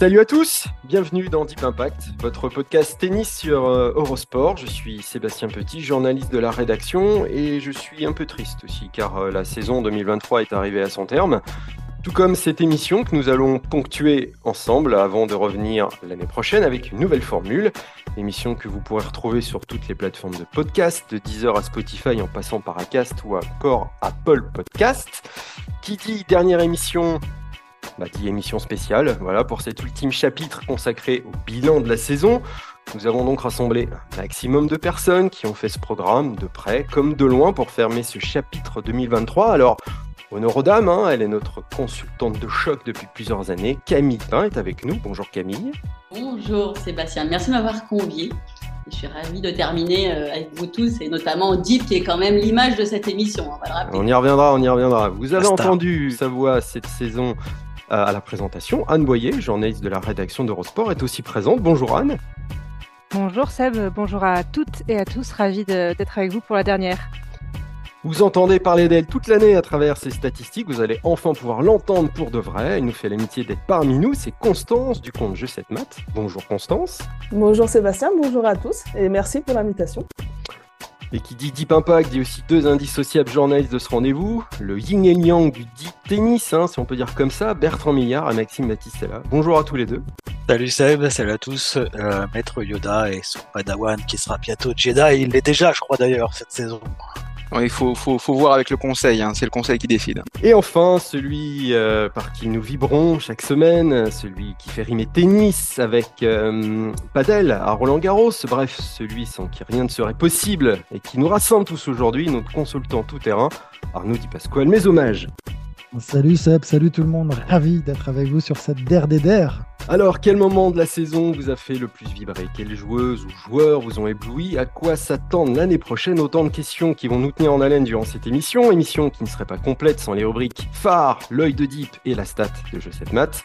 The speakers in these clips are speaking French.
Salut à tous, bienvenue dans Deep Impact, votre podcast tennis sur euh, Eurosport. Je suis Sébastien Petit, journaliste de la rédaction, et je suis un peu triste aussi car euh, la saison 2023 est arrivée à son terme. Tout comme cette émission que nous allons ponctuer ensemble avant de revenir l'année prochaine avec une nouvelle formule. Émission que vous pourrez retrouver sur toutes les plateformes de podcast, de Deezer à Spotify en passant par Acast ou encore Apple Podcast. Qui dit dernière émission bah, dit émission spéciale, voilà, pour cet ultime chapitre consacré au bilan de la saison. Nous avons donc rassemblé un maximum de personnes qui ont fait ce programme de près comme de loin pour fermer ce chapitre 2023. Alors, honneur aux dames, hein, elle est notre consultante de choc depuis plusieurs années. Camille Pain est avec nous. Bonjour Camille. Bonjour Sébastien, merci de m'avoir convié. Je suis ravie de terminer euh, avec vous tous et notamment Deep qui est quand même l'image de cette émission. On, on y reviendra, on y reviendra. Vous avez entendu sa voix cette saison à la présentation. Anne Boyer, journaliste de la rédaction d'Eurosport, est aussi présente. Bonjour Anne. Bonjour Seb, bonjour à toutes et à tous, ravi d'être avec vous pour la dernière. Vous entendez parler d'elle toute l'année à travers ses statistiques, vous allez enfin pouvoir l'entendre pour de vrai. Elle nous fait l'amitié d'être parmi nous, c'est Constance du compte Je 7 Maths. Bonjour Constance. Bonjour Sébastien, bonjour à tous et merci pour l'invitation. Et qui dit Deep Impact dit aussi deux indissociables journalistes de ce rendez-vous, le yin et yang du deep tennis, hein, si on peut dire comme ça, Bertrand Millard et Maxime Battistella. Bonjour à tous les deux. Salut Seb, salut à tous. Euh, Maître Yoda et son Padawan qui sera bientôt Jedi, il l'est déjà je crois d'ailleurs cette saison il faut, voir avec le conseil, hein. c'est le conseil qui décide. Et enfin, celui euh, par qui nous vibrons chaque semaine, celui qui fait rimer tennis avec euh, Padel à Roland Garros, bref, celui sans qui rien ne serait possible et qui nous rassemble tous aujourd'hui, notre consultant tout-terrain, Arnaud Di Pasquale. Mes hommages. Salut Seb, salut tout le monde, ravi d'être avec vous sur cette der des. Alors, quel moment de la saison vous a fait le plus vibrer? Quelles joueuses ou joueurs vous ont ébloui? À quoi s'attendre l'année prochaine? Autant de questions qui vont nous tenir en haleine durant cette émission. Émission qui ne serait pas complète sans les rubriques phare, l'œil de Deep et la stat de Jeu 7 Maths.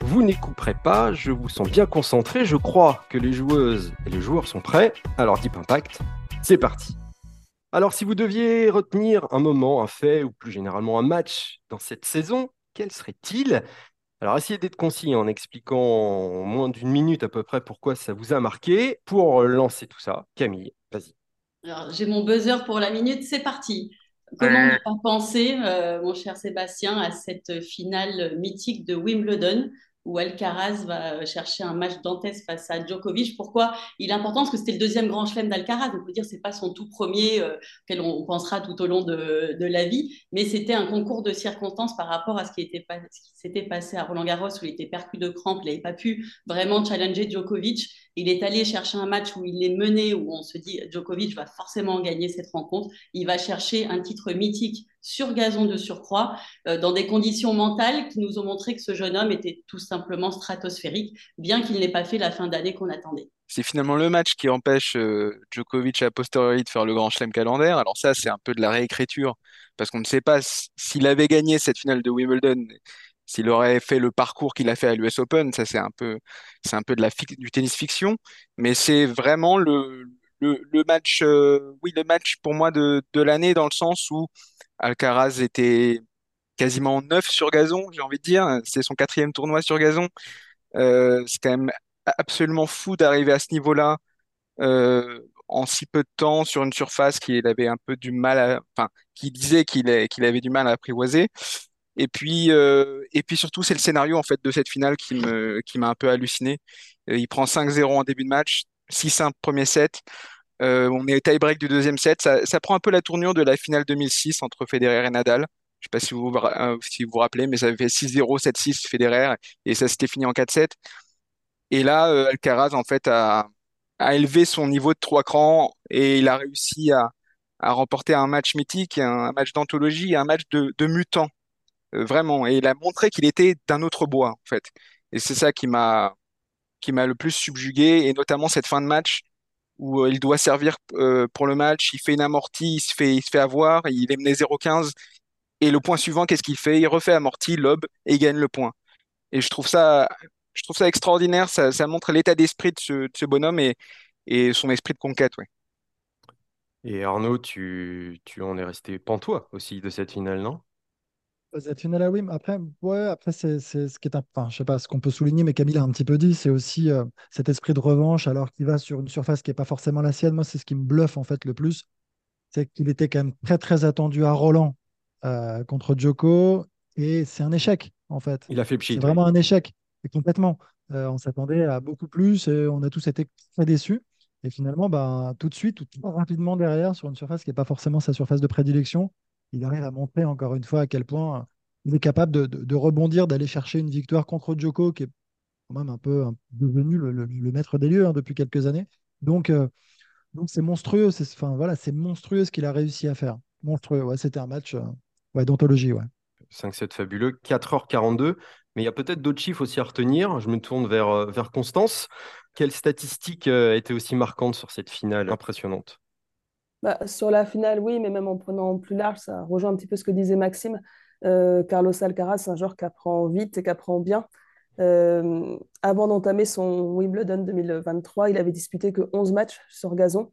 Vous n'y couperez pas, je vous sens bien concentré, je crois que les joueuses et les joueurs sont prêts. Alors Deep Impact, c'est parti alors, si vous deviez retenir un moment, un fait ou plus généralement un match dans cette saison, quel serait-il? Alors, essayez d'être concis en expliquant en moins d'une minute à peu près pourquoi ça vous a marqué. Pour lancer tout ça, Camille, vas-y. Alors, j'ai mon buzzer pour la minute, c'est parti. Comment ne pas penser, euh, mon cher Sébastien, à cette finale mythique de Wimbledon? Où Alcaraz va chercher un match dantesque face à Djokovic. Pourquoi il est important? Parce que c'était le deuxième grand chelem d'Alcaraz. On peut dire que ce n'est pas son tout premier euh, auquel on pensera tout au long de, la vie, mais c'était un concours de circonstances par rapport à ce qui, était s'était passé à Roland Garros où il était percu de crampes, il n'avait pas pu vraiment challenger Djokovic. Il est allé chercher un match où il est mené, où on se dit Djokovic va forcément gagner cette rencontre. Il va chercher un titre mythique sur gazon de surcroît, euh, dans des conditions mentales qui nous ont montré que ce jeune homme était tout simplement stratosphérique, bien qu'il n'ait pas fait la fin d'année qu'on attendait. C'est finalement le match qui empêche euh, Djokovic a posteriori de faire le grand chelem calendaire. Alors ça, c'est un peu de la réécriture, parce qu'on ne sait pas s'il avait gagné cette finale de Wimbledon, s'il aurait fait le parcours qu'il a fait à l'US Open, ça c'est un peu, c'est un peu de la du tennis fiction, mais c'est vraiment le, le, match, euh, oui, le match pour moi de, de l'année dans le sens où Alcaraz était quasiment neuf sur gazon, j'ai envie de dire. C'est son quatrième tournoi sur gazon. Euh, c'est quand même absolument fou d'arriver à ce niveau-là euh, en si peu de temps sur une surface qu'il un peu du mal enfin, qui disait qu'il avait du mal à apprivoiser. Et puis, euh, et puis surtout, c'est le scénario en fait de cette finale qui me, qui m'a un peu halluciné. il prend 5-0 en début de match, 6-1 premier set. Euh, on est tie-break du deuxième set. Ça, prend un peu la tournure de la finale 2006 entre Federer et Nadal. Je ne sais pas si vous, euh, vous rappelez, mais ça avait fait 6-0, 7-6 Federer et ça s'était fini en 4-7. Et là, euh, Alcaraz, en fait, a, élevé son niveau de trois crans et il a réussi à, à remporter un match mythique, un, match d'anthologie, un match de, de mutant, euh, vraiment. Et il a montré qu'il était d'un autre bois, en fait. Et c'est ça qui m'a qui m'a le plus subjugué, et notamment cette fin de match où euh, il doit servir euh, pour le match, il fait une amortie, il se fait, il se fait avoir, il est mené 0-15, et le point suivant, qu'est-ce qu'il fait? Il refait amorti, lob, et il gagne le point. Et je trouve ça, je trouve ça extraordinaire, ça, montre l'état d'esprit de ce, de ce bonhomme et, et son esprit de conquête, ouais. Et Arnaud, tu, tu en es resté pantois aussi de cette finale, non? Après, ouais, après c'est c'est ce qui est un, enfin, je sais pas ce qu'on peut souligner, mais Camille a un petit peu dit, c'est aussi euh, cet esprit de revanche alors qu'il va sur une surface qui n'est pas forcément la sienne. Moi, c'est ce qui me bluffe en fait le plus, c'est qu'il était quand même très très attendu à Roland euh, contre Djoko et c'est un échec en fait. Il a fait C'est pchit, oui. vraiment un échec et complètement. Euh, on s'attendait à beaucoup plus et on a tous été très déçus. Et finalement, bah, tout de suite, tout très rapidement derrière, sur une surface qui n'est pas forcément sa surface de prédilection, il arrive à montrer encore une fois à quel point il est capable de, rebondir, d'aller chercher une victoire contre Djoko, qui est quand même un peu devenu le, maître des lieux hein, depuis quelques années. Donc, euh, donc c'est monstrueux, c'est enfin, voilà, monstrueux ce qu'il a réussi à faire. Monstrueux, c'était un match euh, ouais, d'anthologie, ouais. 5-7 fabuleux, 4h42. Mais il y a peut-être d'autres chiffres aussi à retenir. Je me tourne vers, euh, Constance. Quelle statistique euh, était aussi marquante sur cette finale impressionnante? Bah, sur la finale, oui, mais même en prenant plus large, ça rejoint un petit peu ce que disait Maxime. Euh, Carlos Alcaraz, c'est un joueur qui apprend vite et qui apprend bien. Euh, avant d'entamer son Wimbledon 2023, il avait disputé que 11 matchs sur gazon.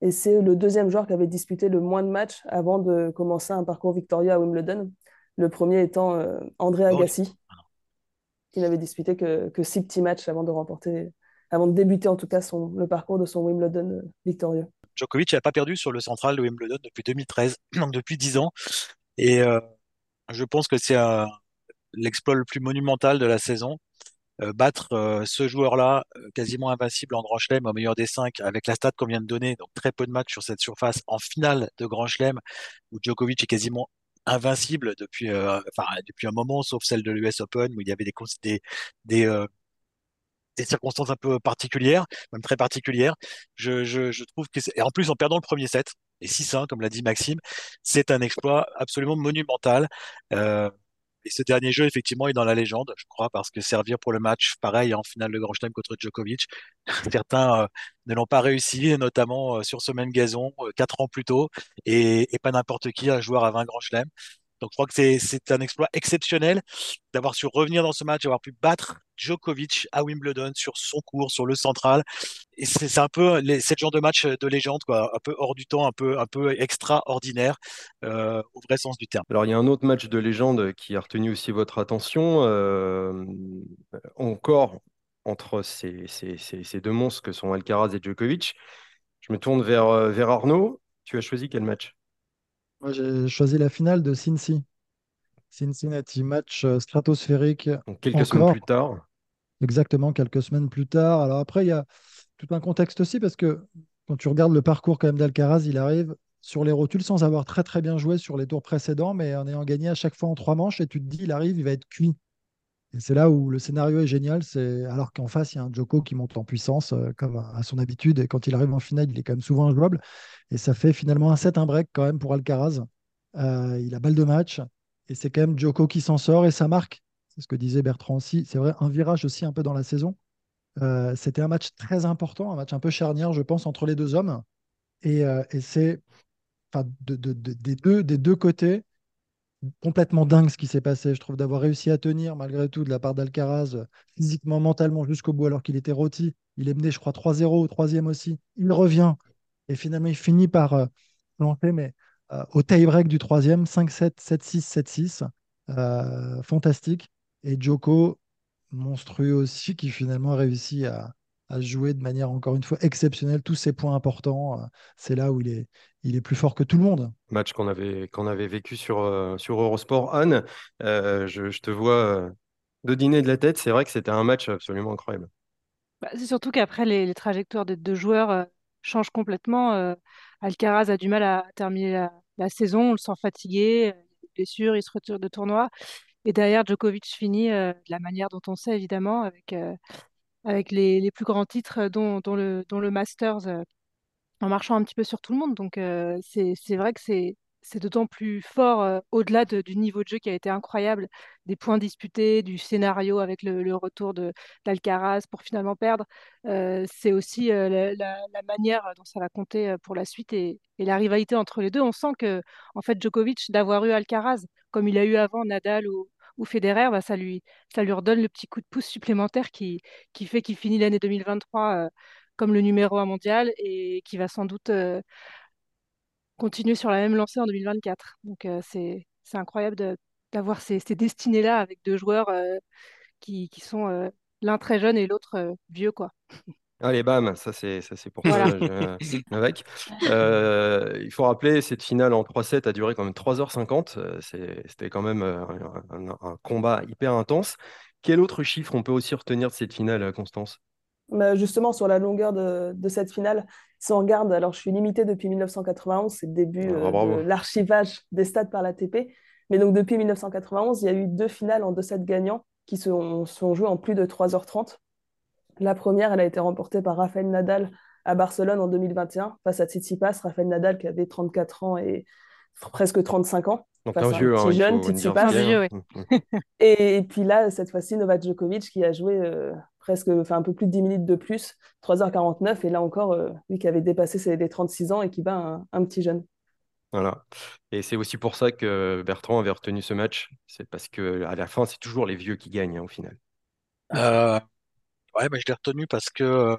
Et c'est le deuxième joueur qui avait disputé le moins de matchs avant de commencer un parcours victorieux à Wimbledon. Le premier étant euh, André Agassi, qui n'avait disputé que, que six petits matchs avant de remporter, avant de débuter en tout cas son, le parcours de son Wimbledon victorieux. Djokovic n'a pas perdu sur le central de Wimbledon depuis 2013, donc depuis 10 ans. Et euh, je pense que c'est euh, l'exploit le plus monumental de la saison. Euh, battre ce joueur-là, quasiment invincible en Grand Chelem, au meilleur des cinq, avec la stat qu'on vient de donner, donc très peu de matchs sur cette surface, en finale de Grand Chelem, où Djokovic est quasiment invincible depuis, un moment, sauf celle de l'US Open, où il y avait des, des, des circonstances un peu particulières, même très particulières. Je, trouve que. Et en plus, en perdant le premier set, et 6-1, comme l'a dit Maxime, c'est un exploit absolument monumental. Euh, et ce dernier jeu, effectivement, est dans la légende, je crois, parce que servir pour le match, pareil, en finale de Grand Chelem contre Djokovic, certains euh, ne l'ont pas réussi, notamment euh, sur ce même gazon, euh, quatre ans plus tôt, et, et pas n'importe qui, un joueur à 20 Grand Chelem. Donc je crois que c'est un exploit exceptionnel d'avoir su revenir dans ce match, d'avoir pu battre Djokovic à Wimbledon sur son cours, sur le central. Et c'est un peu le genre de match de légende, quoi, un peu hors du temps, un peu, extraordinaire, euh, au vrai sens du terme. Alors, il y a un autre match de légende qui a retenu aussi votre attention. euh, encore entre ces, deux monstres que sont Alcaraz et Djokovic. Je me tourne vers, euh, vers Arnaud. Tu as choisi quel match? Moi, j'ai choisi la finale de Cincy. Cincinnati, match euh, stratosphérique Donc, quelques semaines plus tard. exactement quelques semaines plus tard. Alors après, il y a tout un contexte aussi parce que quand tu regardes le parcours quand même d'Alcaraz, il arrive sur les rotules sans avoir très très bien joué sur les tours précédents, mais en ayant gagné à chaque fois en trois manches et tu te dis, il arrive, il va être cuit. Et c'est là où le scénario est génial, c'est alors qu'en face, il y a un Djoko qui monte en puissance euh, comme à son habitude, et quand il arrive en finale, il est quand même souvent injouable. Et ça fait finalement un set, un break quand même pour Alcaraz. Euh, il a balle de match, et c'est quand même Djoko qui s'en sort, et ça marque. C'est ce que disait Bertrand aussi. C'est vrai, un virage aussi un peu dans la saison. Euh, c'était un match très important, un match un peu charnière, je pense, entre les deux hommes. Et, c'est de- des deux côtés complètement dingue ce qui s'est passé. Je trouve d'avoir réussi à tenir malgré tout de la part d'Alcaraz, euh, physiquement, mentalement jusqu'au bout, alors qu'il était rôti. Il est mené, je crois, 3-0 au troisième aussi. Il revient et finalement il finit par euh, planter, mais euh, au tie-break du troisième, 5-7, 7-6, 7-6. Euh, fantastique. Et Djoko, monstrueux aussi, qui finalement a réussi à, à jouer de manière encore une fois exceptionnelle tous ses points importants. Euh, C'est là où il est, il est plus fort que tout le monde. Match qu'on avait, qu'on avait vécu sur, euh, sur Eurosport. Anne, euh, je, je te vois de dîner de la tête. C'est vrai que c'était un match absolument incroyable. Bah, c'est surtout qu'après, les, les trajectoires des deux joueurs euh, changent complètement. Euh, Alcaraz a du mal à terminer la, la saison, on le sent fatigué, euh, il se retire de tournoi. Et derrière, Djokovic finit euh, de la manière dont on sait, évidemment, avec, euh, avec les, les plus grands titres, euh, dont, dont le, dont le Masters euh, en marchant un petit peu sur tout le monde. Donc euh, c'est vrai que c'est c'est d'autant plus fort au-delà de- du niveau de jeu qui a été incroyable, des points disputés, du scénario avec le, le retour d'Alcaraz pour finalement perdre. C'est aussi la, manière dont ça va compter pour la suite et, et la rivalité entre les deux. On sent que en fait Djokovic d'avoir eu Alcaraz comme il a eu avant Nadal ou ou Federer, bah, ça lui, redonne le petit coup de pouce supplémentaire qui, fait qu'il finit l'année 2023 euh, comme le numéro un mondial et qui va sans doute euh, continuer sur la même lancée en 2024. Donc euh, c'est incroyable d'avoir ces, destinées-là avec deux joueurs qui, sont l'un très jeune et l'autre vieux, quoi. Allez, bam, ça c'est ça c'est pour Voilà. ça, je- avec. Euh, il faut rappeler, cette finale en 3-7 a duré quand même 3h50. euh, c'est- C'était quand même euh, un, un- un combat hyper intense. Quel autre chiffre on peut aussi retenir de cette finale, euh, Constance? Bah, justement, sur la longueur de, de cette finale, si on regarde, alors je suis limitée depuis 1991, c'est le début Ah, euh, de l'archivage des stades par l'ATP. Mais donc depuis 1991, il y a eu deux finales en 2-7 gagnants qui se sont, sont jouées en plus de 3h30. La première, elle a été remportée par Rafael Nadal à Barcelone en 2021 face à Tsitsipas. Rafael Nadal qui avait 34 ans et presque 35 ans Donc face un à un vieux, hein, jeune, Tsitsipas. vieux, hein. oui. Et, et puis là, cette fois-ci, Novak Djokovic qui a joué euh, presque, enfin un peu plus de 10 minutes de plus, 3h49. Et là encore, euh, lui qui avait dépassé ses, les 36 ans et qui bat un, un petit jeune. Voilà. Et c'est aussi pour ça que Bertrand avait retenu ce match. C'est parce que à la fin, c'est toujours les vieux qui gagnent hein, au final. Euh, ouais, mais je l'ai retenu parce que euh,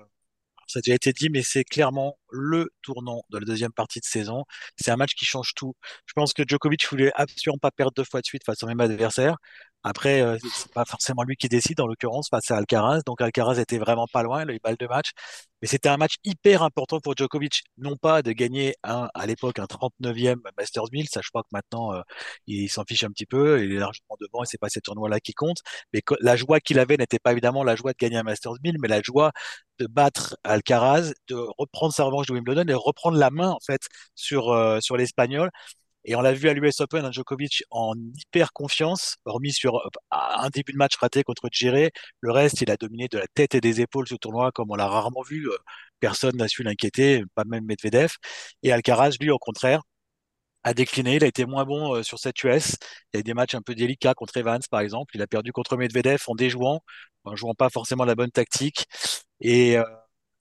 ça a déjà été dit, mais c'est clairement le tournant de la deuxième partie de saison. C'est un match qui change tout. Je pense que Djokovic voulait absolument pas perdre deux fois de suite face au même adversaire. Après, euh, c'est pas forcément lui qui décide, en l'occurrence, face à Alcaraz. Donc Alcaraz était vraiment pas loin, les balles de match. Mais c'était un match hyper important pour Djokovic. Non pas de gagner un, à l'époque un 39e Masters 1000, ça je crois que maintenant euh, il s'en fiche un petit peu, il est largement devant et c'est pas ces tournois-là qui comptent. Mais la joie qu'il avait n'était pas évidemment la joie de gagner un Masters 1000, mais la joie de battre Alcaraz, de reprendre sa revanche de Wimbledon et reprendre la main en fait sur euh, sur l'Espagnol. Et on l'a vu à l'US Open, hein, Djokovic en hyper confiance, hormis sur euh, un début de match raté contre Djéré. Le reste, il a dominé de la tête et des épaules ce tournoi comme on l'a rarement vu. Euh, Personne n'a su l'inquiéter, pas même Medvedev. Et Alcaraz, lui, au contraire, a décliné. Il a été moins bon euh, sur cette US. Il y a eu des matchs un peu délicats contre Evans, par exemple. Il a perdu contre Medvedev en déjouant, en jouant pas forcément la bonne tactique. Et, euh,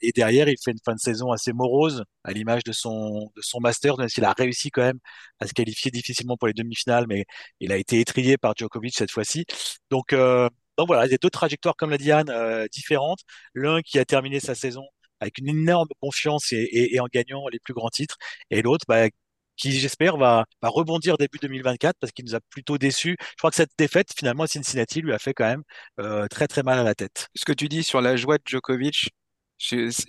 et derrière, il fait une fin de saison assez morose, à l'image de son, de son master, même s'il a réussi quand même à se qualifier difficilement pour les demi-finales, mais il a été étrié par Djokovic cette fois-ci. Donc, euh, donc voilà, il y a deux trajectoires, comme l'a dit Anne, euh, différentes. L'un qui a terminé sa saison avec une énorme confiance et, en gagnant les plus grands titres, et l'autre bah, qui, j'espère, va, rebondir début 2024 parce qu'il nous a plutôt déçus. Je crois que cette défaite, finalement, à Cincinnati, lui a fait quand même euh, très très mal à la tête. Ce que tu dis sur la joie de Djokovic,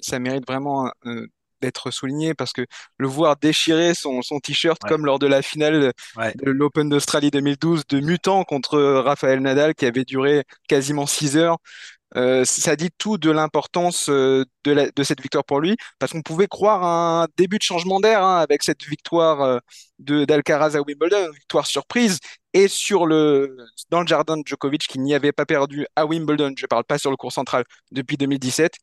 ça mérite vraiment euh, d'être souligné parce que le voir déchirer son, son t-shirt Ouais. comme lors de la finale Ouais. de l'Open d'Australie 2012 de mutant contre Rafael Nadal qui avait duré quasiment 6 heures, euh, ça dit tout de l'importance euh, de, cette victoire pour lui, parce qu'on pouvait croire à un début de changement d'air hein, avec cette victoire euh, de d'Alcaraz à Wimbledon, une victoire surprise, et sur le dans le jardin de Djokovic qui n'y avait pas perdu à Wimbledon, je parle pas sur le cours central depuis 2017.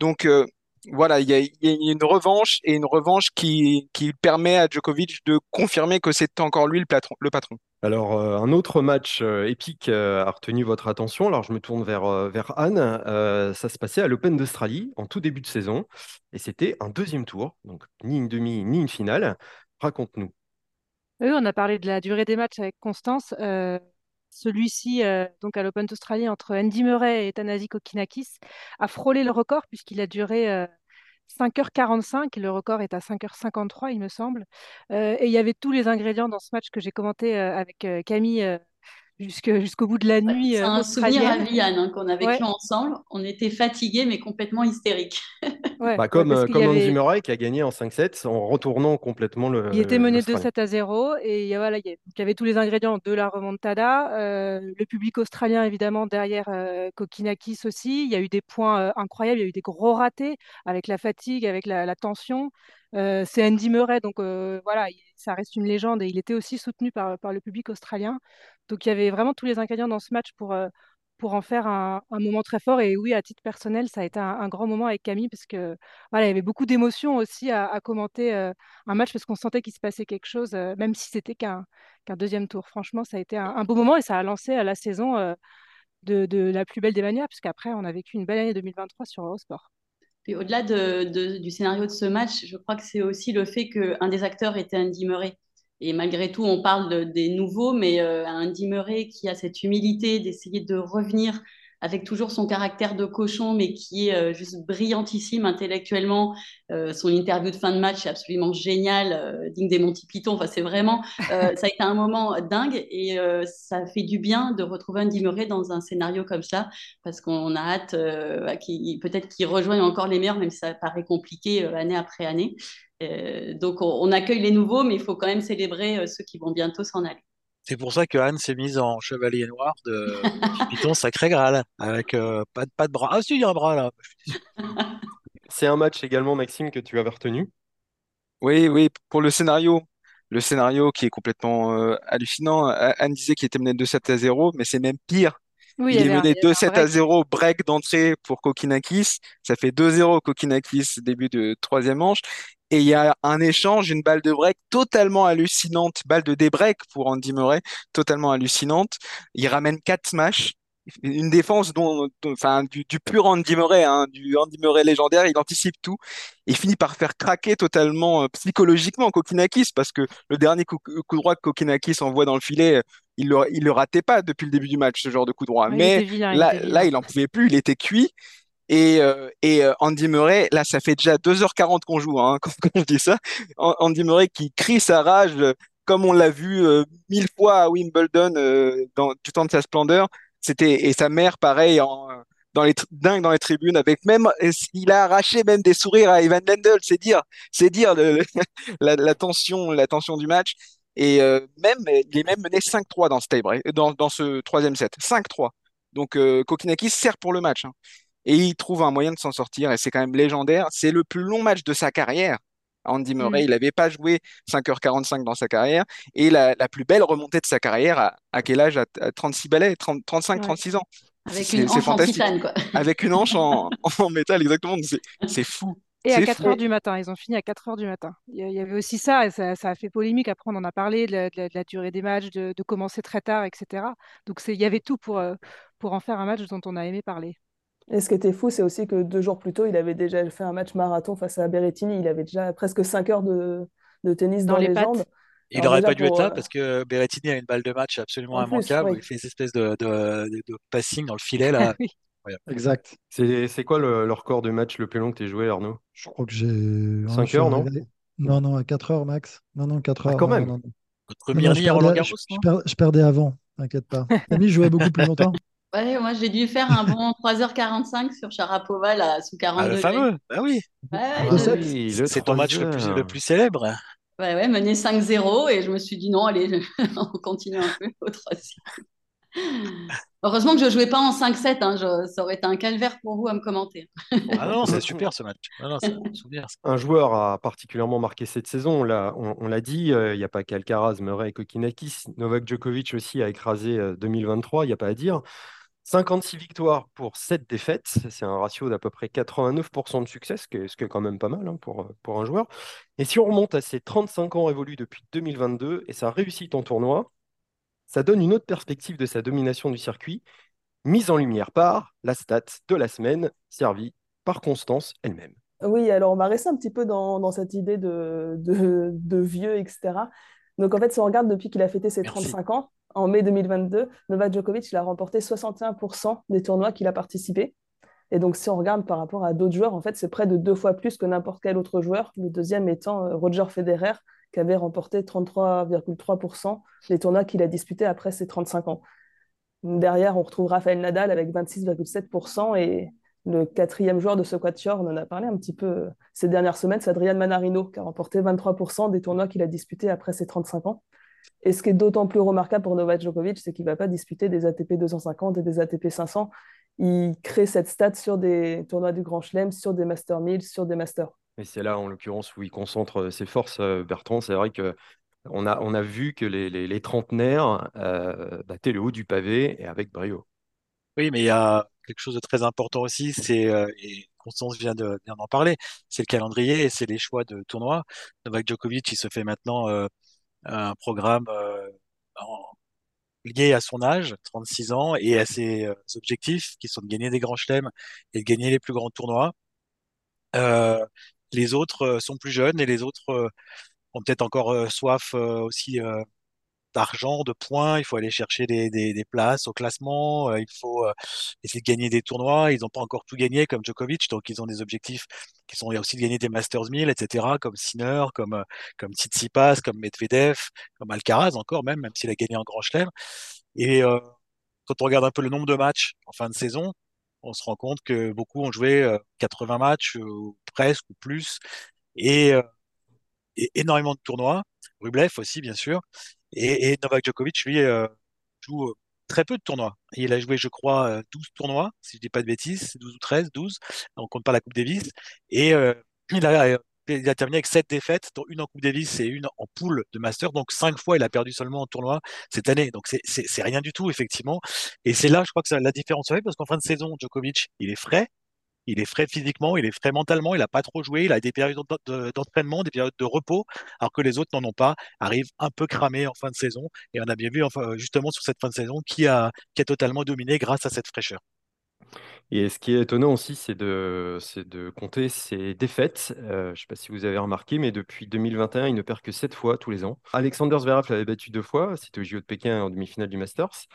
Donc euh, voilà, il y a, il y a une revanche et une revanche qui, qui permet à Djokovic de confirmer que c'est encore lui le patron. Le patron. Alors, euh, un autre match euh, épique euh, a retenu votre attention. Alors, je me tourne vers, euh, vers Anne. Euh, ça se passait à l'Open d'Australie en tout début de saison. Et c'était un deuxième tour, donc ni une demi, ni une finale. Raconte-nous. Oui, on a parlé de la durée des matchs avec Constance. Euh, celui-ci, euh, donc à l'Open d'Australie, entre Andy Murray et Thanasi Kokinakis, a frôlé le record puisqu'il a duré euh, 5h45. Le record est à 5h53, il me semble. Euh, et il y avait tous les ingrédients dans ce match que j'ai commenté euh, avec euh, Camille jusque- jusqu'au bout de la Ouais, nuit c'est euh, un souvenir à australienne. vie, Anne, hein, qu'on a vécu Ouais, ensemble. On était fatigués, mais complètement hystériques. ouais, Bah, ouais, comme, euh, comme Andy avait, Murray qui a gagné en 5-7 en retournant complètement Il était le- mené de l'Australie. 7 à 0 et il y a- voilà, il y a- donc il y avait tous les ingrédients de la remontada. euh, le public australien, évidemment, derrière euh, Kokinakis aussi. Il y a eu des points euh, incroyables, il y a eu des gros ratés avec la fatigue, avec la, la tension. Euh, c'est Andy Murray, donc euh, voilà, il- ça reste une légende et il était aussi soutenu par, le public australien. Donc il y avait vraiment tous les ingrédients dans ce match pour, euh, pour en faire un, moment très fort. Et oui, à titre personnel, ça a été un, grand moment avec Camille parce que voilà, il y avait beaucoup d'émotions aussi à, commenter un match parce qu'on sentait qu'il se passait quelque chose, même si c'était qu'un deuxième tour. Franchement, ça a été un, beau moment et ça a lancé la saison de, de, la plus belle des manières, puisqu'après, on a vécu une belle année 2023 sur Eurosport. Au-delà de, du scénario de ce match, je crois que c'est aussi le fait qu'un des acteurs était Andy Murray. Et malgré tout, on parle des nouveaux, mais euh, Andy Murray qui a cette humilité d'essayer de revenir avec toujours son caractère de cochon, mais qui est euh, juste brillantissime intellectuellement. Euh, son interview de fin de match est absolument génial, euh, digne des Monty Python. Enfin, c'est vraiment, ça a été un moment dingue et ça fait du bien de retrouver Andy Murray dans un scénario comme ça, parce qu'on a hâte peut-être qu'il rejoigne encore les meilleurs, même si ça paraît compliqué année après année. donc, on, on, accueille les nouveaux, mais il faut quand même célébrer ceux qui vont bientôt s'en aller. C'est pour ça que Anne s'est mise en chevalier noir de Python Sacré Graal, avec euh, pas, de, pas de bras. Ah si, il y a un bras là. C'est un match également, Maxime, que tu avais retenu. Oui, oui, pour le scénario. Le scénario qui est complètement euh, hallucinant. Anne disait qu'il était mené 2-7 à 0, mais c'est même pire. il, est mené 2-7 à 0, break d'entrée pour Kokinakis. Ça fait 2-0 Kokinakis, début de troisième manche. Et il y a un échange, une balle de break totalement hallucinante, balle de débreak pour Andy Murray, totalement hallucinante. Il ramène quatre smash, une défense dont, enfin, du, pur Andy Murray, hein, du Andy Murray légendaire, il anticipe tout et finit par faire craquer totalement euh, psychologiquement Kokinakis parce que le dernier coup, droit que Kokinakis envoie dans le filet, il le, il le ratait pas depuis le début du match, ce genre de coup droit. Mais là, il là, il en pouvait plus, il était cuit. Et, euh, euh, Andy Murray, là, ça fait déjà 2h40 qu'on joue hein, quand, quand, je dis ça. Andy Murray qui crie sa rage, euh, comme on l'a vu mille fois à Wimbledon dans, du temps de sa splendeur. C'était et sa mère, pareil, dans les dingue dans les tribunes, avec même il a arraché même des sourires à Evan Lendl. C'est dire, c'est dire la, tension, la tension du match. Et même, il est même mené 5-3 dans ce dans, dans ce troisième set, 5-3. Donc Kokinakis sert pour le match. Hein et il trouve un moyen de s'en sortir et c'est quand même légendaire. C'est le plus long match de sa carrière. Andy Murray, mm. il n'avait pas joué 5h45 dans sa carrière et la, plus belle remontée de sa carrière à, quel âge? À, 36 balais, 35, 36 ans. Avec une hanche en titane, quoi. Avec une hanche en, métal, exactement. C'est fou. Et à 4 h du matin, ils ont fini à 4 h du matin. Il y avait aussi ça, et ça, a fait polémique. Après, on en a parlé de la, durée des matchs, de, commencer très tard, etc. Donc, il y avait tout pour, euh, pour en faire un match dont on a aimé parler. Et ce qui était fou, c'est aussi que deux jours plus tôt, il avait déjà fait un match marathon face à Berrettini. Il avait déjà presque cinq heures de, tennis dans, les, jambes. Il n'aurait pas dû être là euh, parce que Berrettini a une balle de match absolument immanquable. Il fait des espèces de, de, passing dans le filet là. Exact. C'est quoi le, record de match le plus long que tu as joué, Arnaud? Je crois que j'ai. 5 heures, non? Non, non, à 4 heures max. Non, non, 4 ah, heures. quand même. je, perdais, avant, t'inquiète pas. Ami jouait beaucoup plus longtemps? Ouais, moi j'ai dû faire un bon 3h45 sur Sharapova là, sous 40 ah, le fameux, bah oui. c'est ton match le plus, le plus célèbre. Ouais, ouais, mené 5-0 et je me suis dit non, allez, on continue un peu au troisième. Heureusement que je ne jouais pas en 5-7, hein, ça aurait été un calvaire pour vous à me commenter. ah non, c'est super ce match. un joueur a particulièrement marqué cette saison, on, l'a dit, euh, il n'y a pas qu'Alcaraz, Murray et Kokinakis, Novak Djokovic aussi a écrasé 2023, il n'y a pas à dire. 56 victoires pour 7 défaites, c'est un ratio d'à peu près 89% de succès, ce qui est, quand même pas mal hein, pour, pour un joueur. Et si on remonte à ses 35 ans révolus depuis 2022 et sa réussite en tournoi, ça donne une autre perspective de sa domination du circuit, mise en lumière par la stat de la semaine, servie par Constance elle-même. Oui, alors on va rester un petit peu dans, cette idée de, de, vieux, etc. Donc en fait, si on regarde depuis qu'il a fêté ses 35 ans, en mai 2022, Novak Djokovic a remporté 61% des tournois qu'il a participé. Et donc, si on regarde par rapport à d'autres joueurs, en fait, c'est près de deux fois plus que n'importe quel autre joueur. Le deuxième étant euh, Roger Federer, qui avait remporté 33,3% des tournois qu'il a disputés après ses 35 ans. Derrière, on retrouve Rafael Nadal avec 26,7% et le quatrième joueur de ce quatuor, on en a parlé un petit peu euh, ces dernières semaines, c'est Adrian Manarino, qui a remporté 23% des tournois qu'il a disputés après ses 35 ans. Et ce qui est d'autant plus remarquable pour Novak Djokovic, c'est qu'il ne va pas disputer des ATP 250 et des ATP 500. Il crée cette stat sur des tournois du Grand Chelem, sur des Master 1000, sur des Masters. Et c'est là, en l'occurrence, où il concentre euh, ses forces, euh, Bertrand. C'est vrai que on a, on a vu que les, les, trentenaires euh, battaient le haut du pavé et avec brio. Oui, mais il y a quelque chose de très important aussi, c'est, euh, et Constance vient de, vient d'en parler, c'est le calendrier et c'est les choix de tournois. Novak Djokovic, il se fait maintenant euh, un programme euh, lié à son âge, 36 ans, et à ses euh, objectifs, qui sont de gagner des grands chelems et de gagner les plus grands tournois. Euh, les autres euh, sont plus jeunes et les autres ont peut-être encore soif aussi d'argent, de points. Il faut aller chercher des, des, places au classement. euh, il faut euh, essayer de gagner des tournois. Ils n'ont pas encore tout gagné comme Djokovic, donc ils ont des objectifs qui sont aussi de gagner des Masters 1000, etc. Comme Sinner, comme euh, comme Tsitsipas, comme Medvedev, comme Alcaraz encore même, même s'il a gagné un Grand Chelem. Et quand on regarde un peu le nombre de matchs en fin de saison, on se rend compte que beaucoup ont joué euh, 80 matchs, ou presque ou plus, et énormément de tournois. Rublev aussi, bien sûr. Et, et Novak Djokovic, lui, euh, joue euh, très peu de tournois. Il a joué, je crois, euh, 12 tournois, si je dis pas de bêtises, 12 ou 13, 12. On compte pas la Coupe Davis. Et euh, il a, euh, il a terminé avec 7 défaites, dont une en Coupe Davis et une en poule de Master. Donc 5 fois, il a perdu seulement en tournoi cette année. Donc c'est rien du tout, effectivement. Et c'est là, je crois que ça- la différence fait, parce qu'en fin de saison, Djokovic, il est frais. Il est frais physiquement, il est frais mentalement, il n'a pas trop joué, il a des périodes d'en- de- d'entraînement, des périodes de repos, alors que les autres n'en ont pas, arrivent un peu cramés en fin de saison. Et on a bien vu justement sur cette fin de saison qui a, totalement dominé grâce à cette fraîcheur. Et ce qui est étonnant aussi, c'est de, c'est de compter ses défaites. Euh, je ne sais pas si vous avez remarqué, mais depuis 2021, il ne perd que 7 fois tous les ans. Alexander Zverev l'avait battu deux fois, c'était au JO de Pékin en demi-finale du Masters.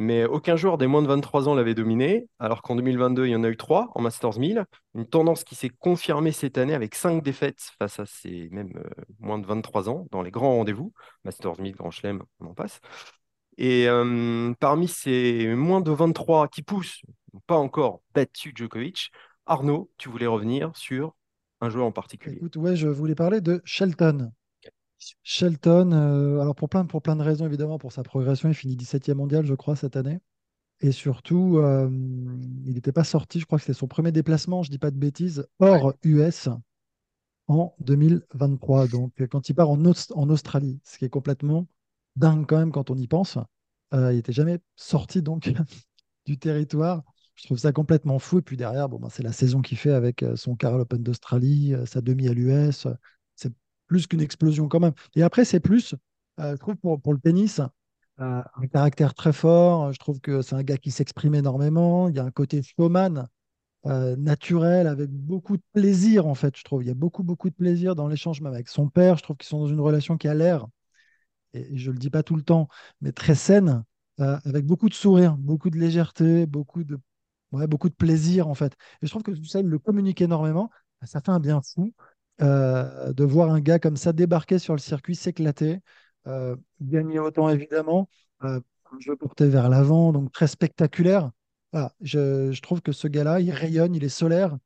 Mais aucun joueur des moins de 23 ans l'avait dominé, alors qu'en 2022, il y en a eu trois en Masters 1000. Une tendance qui s'est confirmée cette année avec cinq défaites face à ces même euh, moins de 23 ans dans les grands rendez-vous. Masters 1000, Grand Chelem, on en passe. Et euh, parmi ces moins de 23 qui poussent, pas encore battu Djokovic, Arnaud, tu voulais revenir sur un joueur en particulier. Écoute, ouais, je voulais parler de Shelton. Shelton, euh, alors pour plein, pour plein de raisons, évidemment, pour sa progression, il finit 17e mondial, je crois, cette année. Et surtout, euh, il n'était pas sorti, je crois que c'était son premier déplacement, je dis pas de bêtises, hors US en 2023. Donc, quand il part en, en Australie, ce qui est complètement dingue quand même quand on y pense, euh, il n'était jamais sorti donc du territoire. Je trouve ça complètement fou. Et puis derrière, bon, ben, c'est la saison qu'il fait avec son Carl Open d'Australie, sa demi à l'US. Plus qu'une explosion quand même. Et après, c'est plus, euh, je trouve, pour, pour le tennis, euh, un caractère très fort. Je trouve que c'est un gars qui s'exprime énormément. Il y a un côté showman euh, naturel, avec beaucoup de plaisir, en fait, je trouve. Il y a beaucoup, beaucoup de plaisir dans l'échange, même avec son père. Je trouve qu'ils sont dans une relation qui a l'air, et je ne le dis pas tout le temps, mais très saine, avec beaucoup de sourire, beaucoup de légèreté, beaucoup de, ouais, beaucoup de plaisir, en fait. Et je trouve que tout ça, il le communique énormément. Ça fait un bien fou euh, de voir un gars comme ça débarquer sur le circuit, s'éclater, euh, gagner autant, évidemment, euh, un jeu porté vers l'avant, donc très spectaculaire. Voilà, je, je trouve que ce gars-là, il rayonne, il est solaire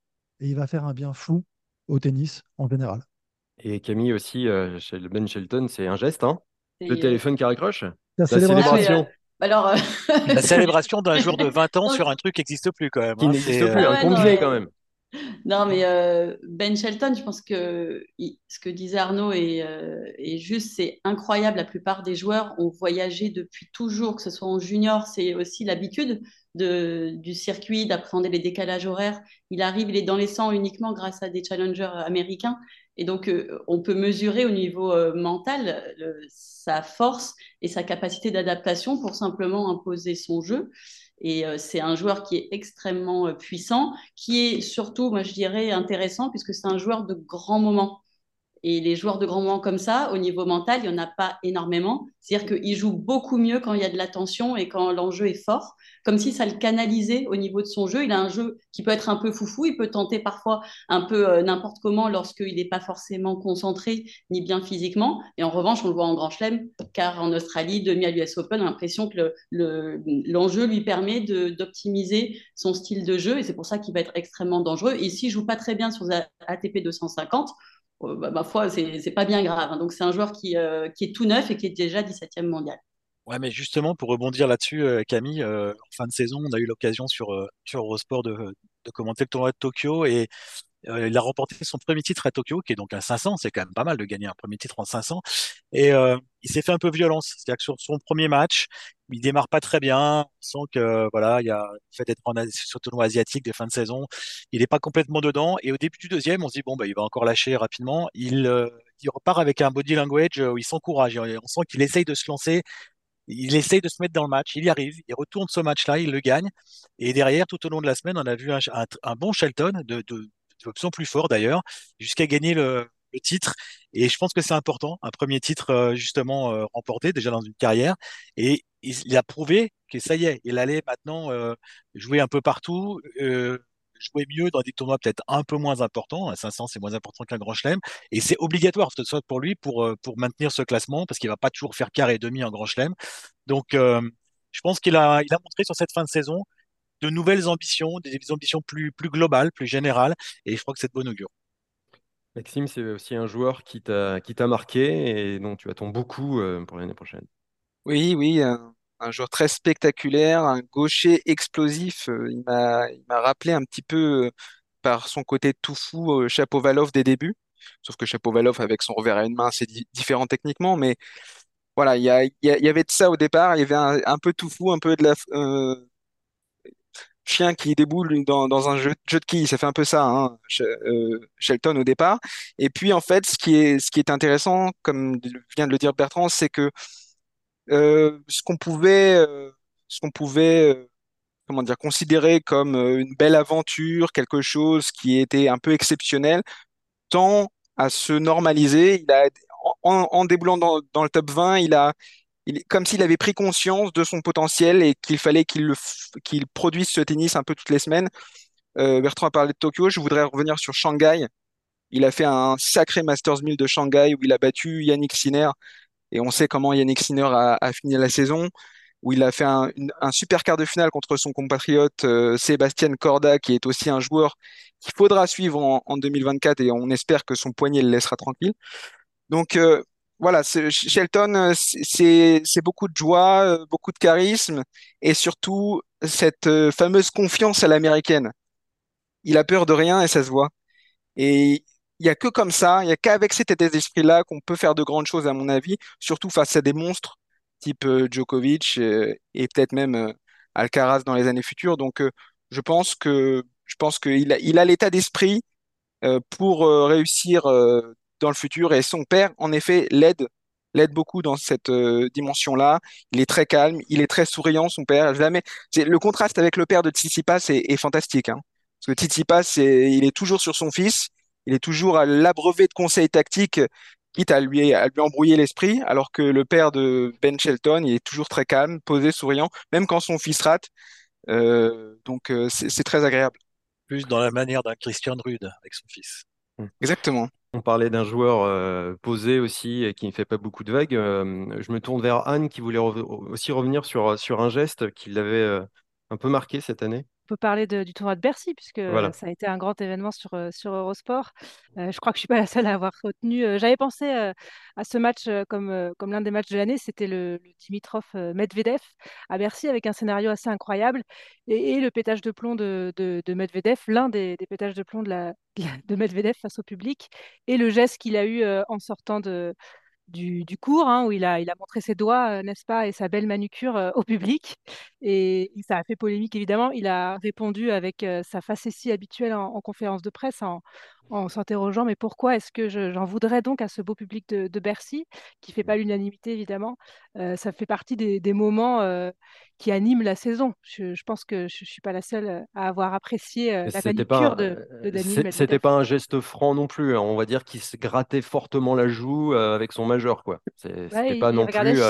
et il va faire un bien fou au tennis en général. Et Camille aussi, euh, chez le Ben Shelton, c'est un geste, hein? Le téléphone qui raccroche? La La célébration. Ah, célébration alors, euh, La célébration d'un joueur de 20 ans sur un truc qui n'existe plus quand même. qui hein. n'existe plus, un non, mais- quand même. Non, mais euh, Ben Shelton, je pense que il- ce que disait Arnaud est, euh, est juste, c'est incroyable. La plupart des joueurs ont voyagé depuis toujours, que ce soit en junior, c'est aussi l'habitude de, du circuit, d'appréhender les décalages horaires. Il arrive, il est dans les 100 uniquement grâce à des challengers américains. Et donc, euh, on peut mesurer au niveau mental le- sa force et sa capacité d'adaptation pour simplement imposer son jeu. Et euh, c'est un joueur qui est extrêmement euh, puissant, qui est surtout, moi je dirais, intéressant puisque c'est un joueur de grands moments. Et les joueurs de grands moments comme ça, au niveau mental, il n'y en a pas énormément. C'est-à-dire qu'ils jouent beaucoup mieux quand il y a de la tension et quand l'enjeu est fort, comme si ça le canalisait au niveau de son jeu. Il a un jeu qui peut être un peu foufou, il peut tenter parfois un peu euh, n'importe comment lorsqu'il n'est pas forcément concentré ni bien physiquement. Et en revanche, on le voit en Grand Chelem, car en Australie, demi à l'US Open, on a l'impression que le- le- l'enjeu lui permet d'optimiser son style de jeu et c'est pour ça qu'il va être extrêmement dangereux. Et s'il joue pas très bien sur ATP 250, euh, bah, ma foi, c'est pas bien grave. hein. Donc c'est un joueur qui, euh, qui est tout neuf et qui est déjà 17e mondial. Ouais, mais justement, pour rebondir là-dessus, euh, Camille, euh, en fin de saison, on a eu l'occasion sur, euh, sur Eurosport de, de commenter le tournoi de Tokyo et euh, il a remporté son premier titre à Tokyo, qui est donc un 500. C'est quand même pas mal de gagner un premier titre en 500. Et euh, il s'est fait un peu violence. C'est-à-dire que sur son premier match, il démarre pas très bien. On sent que voilà, il y a le fait d'être en sur tournoi asiatique des fins de saison, il n'est pas complètement dedans. Et au début du deuxième, on se dit bon bah il va encore lâcher rapidement. Il, euh, repart avec un body language où il s'encourage. On sent qu'il essaye de se lancer. Il essaye de se mettre dans le match, il y arrive, il retourne ce match-là, il le gagne. Et derrière, tout au long de la semaine, on a vu un, bon Shelton, de, de plus fort d'ailleurs, jusqu'à gagner le, titre. Et je pense que c'est important, un premier titre euh, justement euh, remporté déjà dans une carrière. Et il, a prouvé que ça y est, il allait maintenant euh, jouer un peu partout, jouer mieux dans des tournois peut-être un peu moins importants. À 500, c'est moins important qu'un Grand Chelem. Et c'est obligatoire, soit pour lui, pour, pour maintenir ce classement, parce qu'il va pas toujours faire quart et demi en Grand Chelem. Donc, je pense qu'il a, il a montré sur cette fin de saison de nouvelles ambitions, des ambitions plus, plus globales, plus générales. Et je crois que c'est de bon augure. Maxime, c'est aussi un joueur qui t'a qui t'a marqué et dont tu attends beaucoup euh, pour l'année prochaine. Oui, oui, un, joueur très spectaculaire, un gaucher explosif. Euh, il m'a rappelé un petit peu euh, par son côté tout fou Chapovalov des débuts. Sauf que Chapovalov, avec son revers à une main, c'est différent techniquement, mais voilà, il y, a, il y, avait de ça au départ. Il y avait un, un peu tout fou, un peu de la, chien qui déboule dans, dans un jeu, de quilles. Ça fait un peu ça, hein, euh, Shelton au départ. Et puis en fait, ce qui est, ce qui est intéressant, comme vient de le dire Bertrand, c'est que euh, ce qu'on pouvait, euh, ce pouvait, comment dire, considérer comme une belle aventure, quelque chose qui était un peu exceptionnel, tend à se normaliser. En, en déboulant dans, dans le top 20, il a, il, comme s'il avait pris conscience de son potentiel et qu'il fallait qu'il qu'il produise ce tennis un peu toutes les semaines. Euh, Bertrand a parlé de Tokyo, je voudrais revenir sur Shanghai. Il a fait un sacré Masters 1000 de Shanghai où il a battu Yannick Sinner et on sait comment Yannick Sinner a, a fini la saison, où il a fait un, un, super quart de finale contre son compatriote euh, Sébastien Corda, qui est aussi un joueur qu'il faudra suivre en, en, 2024 et on espère que son poignet le laissera tranquille. Donc euh, voilà, Shelton, euh, c'est beaucoup de joie, euh, beaucoup de charisme et surtout cette euh, fameuse confiance à l'américaine. Il a peur de rien et ça se voit. Et il n'y a que comme ça, il n'y a qu'avec cet état d'esprit-là qu'on peut faire de grandes choses, à mon avis, surtout face à des monstres type Djokovic et peut-être même Alcaraz dans les années futures. Donc, je pense que je pense qu'il a, l'état d'esprit pour réussir dans le futur. Et son père, en effet, l'aide l'aide beaucoup dans cette euh, dimension-là. Il est très calme, il est très souriant, son père. Jamais. Le contraste avec le père de Tsitsipas est, est fantastique. Hein. Parce que Tsitsipas, il est toujours sur son fils, il est toujours à l'abreuver de conseils tactiques, quitte à lui, à lui embrouiller l'esprit, alors que le père de Ben Shelton, il est toujours très calme, posé, souriant, même quand son fils rate. Euh, donc euh, c'est très agréable. Plus dans la manière d'un Christian Rude avec son fils. Exactement. On parlait d'un joueur posé aussi et qui ne fait pas beaucoup de vagues. Je me tourne vers Anne qui voulait aussi revenir sur, un geste qui l'avait un peu marqué cette année peut parler du tournoi de Bercy, puisque ça a été un grand événement sur, sur Eurosport. je crois que je ne suis pas la seule à avoir retenu. J'avais pensé à ce match comme, comme l'un des matchs de l'année, c'était le, Dimitrov-Medvedev à Bercy, avec un scénario assez incroyable. Et, le pétage de plomb de, de, Medvedev, l'un des, des, pétages de plomb de, la, de Medvedev face au public, et le geste qu'il a eu en sortant de, du, cours, hein, où il a, il a montré ses doigts, euh, n'est-ce pas, et sa belle manucure euh, au public. Et, ça a fait polémique, évidemment. Il a répondu avec euh, sa facétie habituelle en, conférence de presse, en, en s'interrogeant, mais pourquoi est-ce que j'en voudrais donc à ce beau public de, Bercy, qui ne fait pas l'unanimité, évidemment? ça fait partie des, moments qui animent la saison. Je, pense que je ne suis pas la seule à avoir apprécié la manucure de, de Daniel C'était pas un geste franc non plus. Hein. On va dire qu'il se grattait fortement la joue avec son majeur. quoi. C'était pas non plus.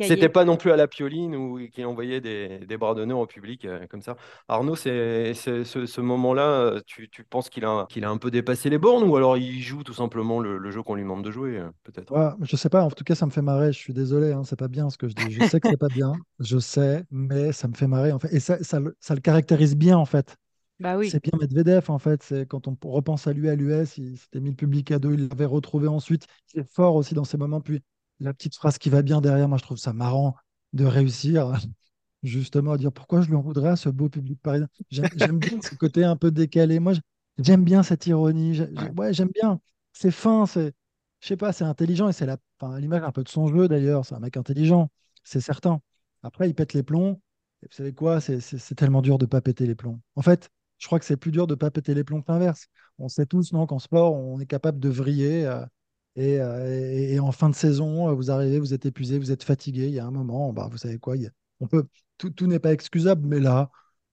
c'était pas, non plus à la pioline ou qui envoyait des, des bras d'honneur au public comme ça. Arnaud, c'est ce, moment-là, tu, tu, penses qu'il a, qu'il a un peu dépassé les bornes ou alors il joue tout simplement le, jeu qu'on lui demande de jouer, euh, peut-être ouais, Je sais pas, en tout cas, ça me fait marrer. Je suis désolé, hein, c'est pas bien ce que je dis. Je sais que c'est pas bien, je sais, mais ça me fait marrer en fait. Et ça, ça, ça le caractérise bien en fait. Bah oui. C'est bien Medvedev en fait. C'est quand on repense à lui à l'US, il s'était mis le public à deux, il l'avait retrouvé ensuite. Il est fort aussi dans ces moments. Puis la petite phrase qui va bien derrière, moi je trouve ça marrant de réussir justement à dire pourquoi je lui en voudrais à ce beau public parisien. J'aime bien ce côté un peu décalé. Moi, J'aime bien cette ironie. Ouais, j'aime bien. C'est fin. C'est je sais pas, c'est intelligent et c'est la, enfin, l'image un peu de son jeu d'ailleurs. C'est un mec intelligent, c'est certain. Après, il pète les plombs. Et vous savez quoi? C'est c'est- c'est tellement dur de pas péter les plombs. En fait, je crois que c'est plus dur de pas péter les plombs que l'inverse. On sait tous, non, qu'en sport, on est capable de vriller. euh, et, euh, et- et en fin de saison, euh, vous arrivez, vous êtes épuisé, vous êtes fatigué. Il y a un moment, bah, vous savez quoi? il y a- on peut, tout, tout n'est pas excusable, mais là,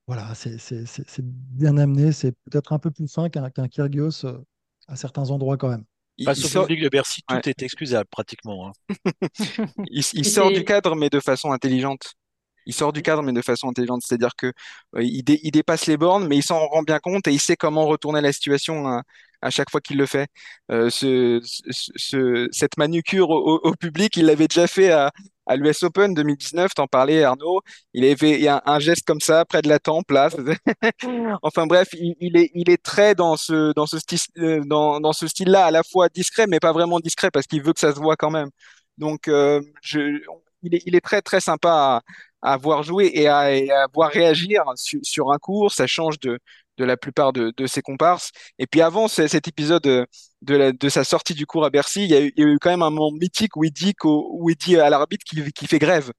voilà, c'est c'est- c'est- c'est bien amené. C'est peut-être un peu plus fin qu'un qu'un Kyrgios euh, à certains endroits quand même. Il, il sort, public de Bercy, tout ouais. est excusable pratiquement. hein. il, sort du cadre, mais de façon intelligente. Il sort du cadre, mais de façon intelligente. C'est-à-dire que euh, il, dé- il dépasse les bornes, mais il s'en rend bien compte et il sait comment retourner la situation à, à chaque fois qu'il le fait. Euh, ce, ce- ce- cette manucure au, public, il l'avait déjà fait à, à l'US Open 2019. T'en parlais, Arnaud. Il avait un, un geste comme ça près de la tempe, là. Enfin bref, il, il est, il est très dans ce, dans ce style, euh, dans, dans ce style-là, à la fois discret, mais pas vraiment discret parce qu'il veut que ça se voit quand même. Donc, euh, je, il est, il est très très sympa à, à voir jouer et à, et à voir réagir sur, sur un cours. Ça change de, de la plupart de, de ses comparses. Et puis avant ce- cet épisode de, de, la- de sa sortie du cours à Bercy, il y a eu, il y a eu quand même un moment mythique où il dit, où il dit à l'arbitre qu'il qu'il fait grève.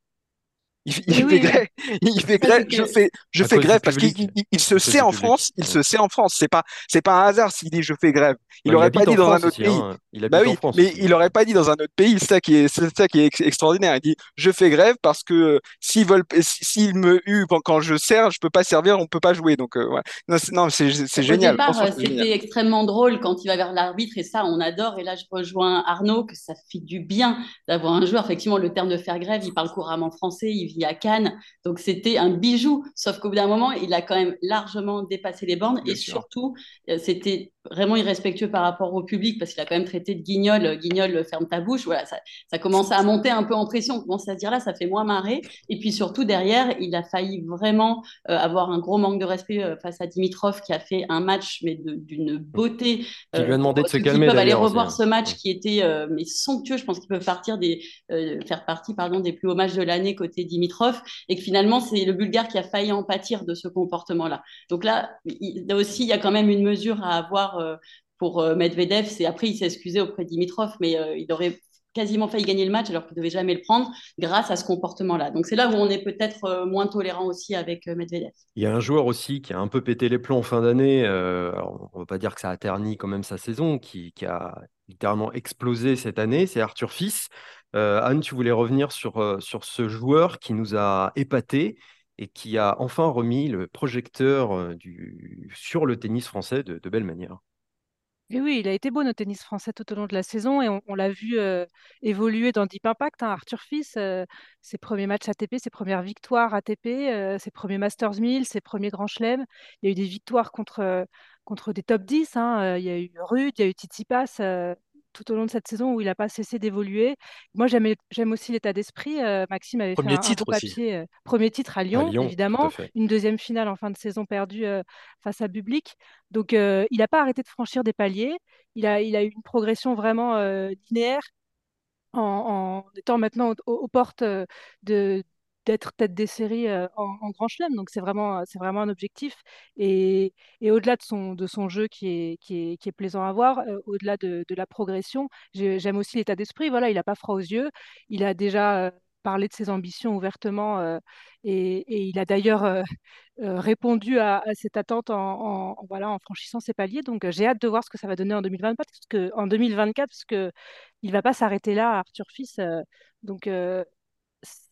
Il, fait- il Oui, fait oui. grève, il fait Ça, grève, c'était- je fais, je grève parce qu'il public. il- il se sait en. France, il Ouais. se sait en France. C'est pas, c'est pas un hasard s'il dit je fais grève. Il Ouais, aurait pas dit dans un autre aussi, pays. hein. Il Bah oui, France mais aussi. il aurait pas dit dans un autre pays. C'est ça qui est, c'est ça qui est ex- extraordinaire. Il dit je fais grève parce que euh, s'ils veulent, si- s'ils me huent quand, je sers, je peux pas servir, on peut pas jouer. Donc euh, ouais. Non, c'est, non, c'est, c'est Au génial. euh, c'est c'était extrêmement drôle quand il va vers l'arbitre et ça, on adore. Et là, je rejoins Arnaud que ça fait du bien d'avoir un joueur. Effectivement, le terme de faire grève, il parle couramment français, il vit à Cannes, donc c'était un bijou. Sauf qu'au bout d'un moment, il a quand même largement dépassé les bornes Bien et sûr. surtout, euh, c'était vraiment irrespectueux par rapport au public parce qu'il a quand même traité de guignol, guignol, ferme ta bouche. Voilà, ça, ça commence à monter un peu en pression. On commence à se dire là, ça fait moins marrer. Et puis surtout derrière, il a failli vraiment euh, avoir un gros manque de respect euh, face à Dimitrov qui a fait un match mais d'une beauté. Qui lui a euh, demandé de se calmer, peuvent aller revoir ce match qui était euh, mais somptueux. Je pense qu'il peut partir des, euh, faire partie pardon, des plus hauts matchs de l'année côté Dimitrov et que finalement c'est le Bulgare qui a failli en pâtir de ce comportement-là. Donc là, il, là aussi, il y a quand même une mesure à avoir euh, pour euh, Medvedev. C'est après, il s'est excusé auprès de Dimitrov, mais euh, il aurait quasiment failli gagner le match alors qu'il ne devait jamais le prendre grâce à ce comportement-là. Donc c'est là où on est peut-être moins tolérant aussi avec Medvedev. Il y a un joueur aussi qui a un peu pété les plombs en fin d'année. on ne va pas dire que ça a terni quand même sa saison, qui, a littéralement explosé cette année. C'est Arthur Fils. Anne, tu voulais revenir sur, sur ce joueur qui nous a épatés et qui a enfin remis le projecteur sur le tennis français de, belle manière. Et oui, il a été bon au tennis français tout au long de la saison et on, l'a vu évoluer dans Deep Impact. hein. Arthur Fils, ses premiers matchs ATP, ses premières victoires ATP, euh, ses premiers Masters 1000, ses premiers Grands Chelems. Il y a eu des victoires contre, contre des top 10. hein. Il y a eu Ruud, il y a eu Tsitsipas euh, tout au long de cette saison où il n'a pas cessé d'évoluer. Moi, j'aime, aussi l'état d'esprit. Euh, Maxime avait fait Premier un, un titre aussi. papier. euh, premier titre à À Lyon, évidemment. Une deuxième finale en fin de saison perdue euh, face à Bublik. Donc, euh, il n'a pas arrêté de franchir des paliers. Il a, il a eu une progression vraiment linéaire en, en étant maintenant aux, aux portes de d'être tête des séries en, Grand Chelem. Donc c'est vraiment, c'est vraiment un objectif. Et, et au-delà de son, de son jeu qui est, qui est, qui est plaisant à voir, au-delà de, de la progression, j'ai- j'aime aussi l'état d'esprit. Voilà, il n'a pas froid aux yeux. Il a déjà parlé de ses ambitions ouvertement et, et il a d'ailleurs répondu à, cette attente en, voilà, en franchissant ses paliers. Donc j'ai hâte de voir ce que ça va donner en 2024, parce que, en 2024, parce que il va pas s'arrêter là, Arthur Fils. donc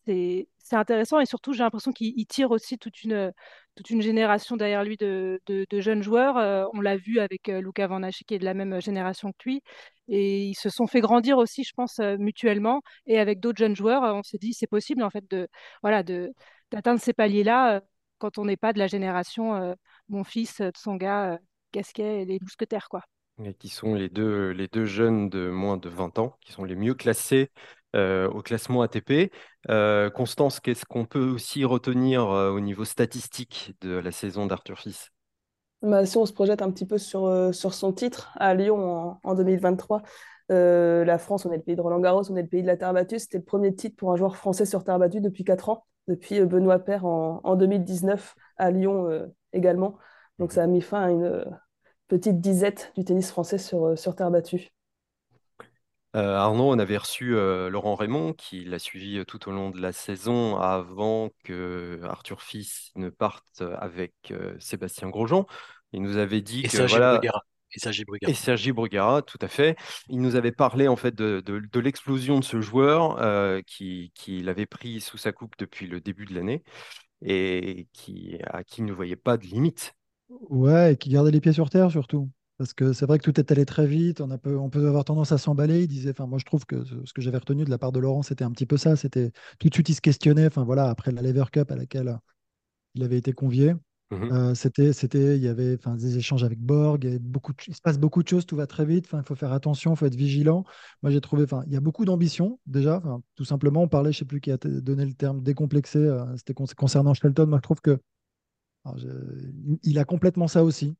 c'est intéressant et surtout j'ai l'impression qu'il il tire aussi toute une toute une génération derrière lui de, de, de jeunes joueurs. Euh, on l'a vu avec euh, Luca Van qui est de la même génération que lui et ils se sont fait grandir aussi, je pense, euh, mutuellement et avec d'autres jeunes joueurs, euh, on s'est dit c'est possible en fait de voilà de d'atteindre ces paliers-là euh, quand on n'est pas de la génération euh, mon fils, euh, Tsonga, euh, Gasquet et les mousquetaires quoi. Et qui sont les deux, les deux jeunes de moins de 20 ans, qui sont les mieux classés euh, au classement ATP. Euh, Constance, qu'est-ce qu'on peut aussi retenir euh, au niveau statistique de la saison d'Arthur Fils? Bah, si on se projette un petit peu sur, sur son titre à Lyon en, en 2023, euh, la France, on est le pays de Roland-Garros, on est le pays de la terre battue. C'était le premier titre pour un joueur français sur terre battue depuis 4 ans, depuis Benoît Paire en, en 2019 à Lyon également. Donc ça a mis fin à une petite disette du tennis français sur, sur terre battue. Euh, Arnaud, on avait reçu euh, Laurent Raymond qui l'a suivi euh, tout au long de la saison avant que Arthur Fils ne parte avec euh, Sébastien Grosjean. Il nous avait dit Et que Sergi voilà, Bruguera. Et Sergi et Bruguera. Sergi Bruguera, tout à fait. Il nous avait parlé en fait de, de- de l'explosion de ce joueur euh, qui, qui l'avait pris sous sa coupe depuis le début de l'année et qui, à qui il ne voyait pas de limite. Ouais, et qui gardait les pieds sur terre surtout. Parce que c'est vrai que tout est allé très vite, on, a peu- on peut avoir tendance à s'emballer. Il disait, enfin, moi je trouve que ce, ce que j'avais retenu de la part de Laurent, c'était un petit peu ça. C'était tout de suite, il se questionnait. Enfin voilà, après la Lever Cup à laquelle il avait été convié, Mhm. euh, c'était, c'était, il y avait, enfin, des échanges avec Borg. Il, y avait beaucoup de- il se passe beaucoup de choses, tout va très vite. Enfin, il faut faire attention, il faut être vigilant. Moi j'ai trouvé, enfin, il y a beaucoup d'ambition déjà. Enfin, tout simplement, on parlait, je sais plus qui a donné le terme décomplexé. euh, c'était con- concernant Shelton. Moi je trouve que alors, je- il a complètement ça aussi,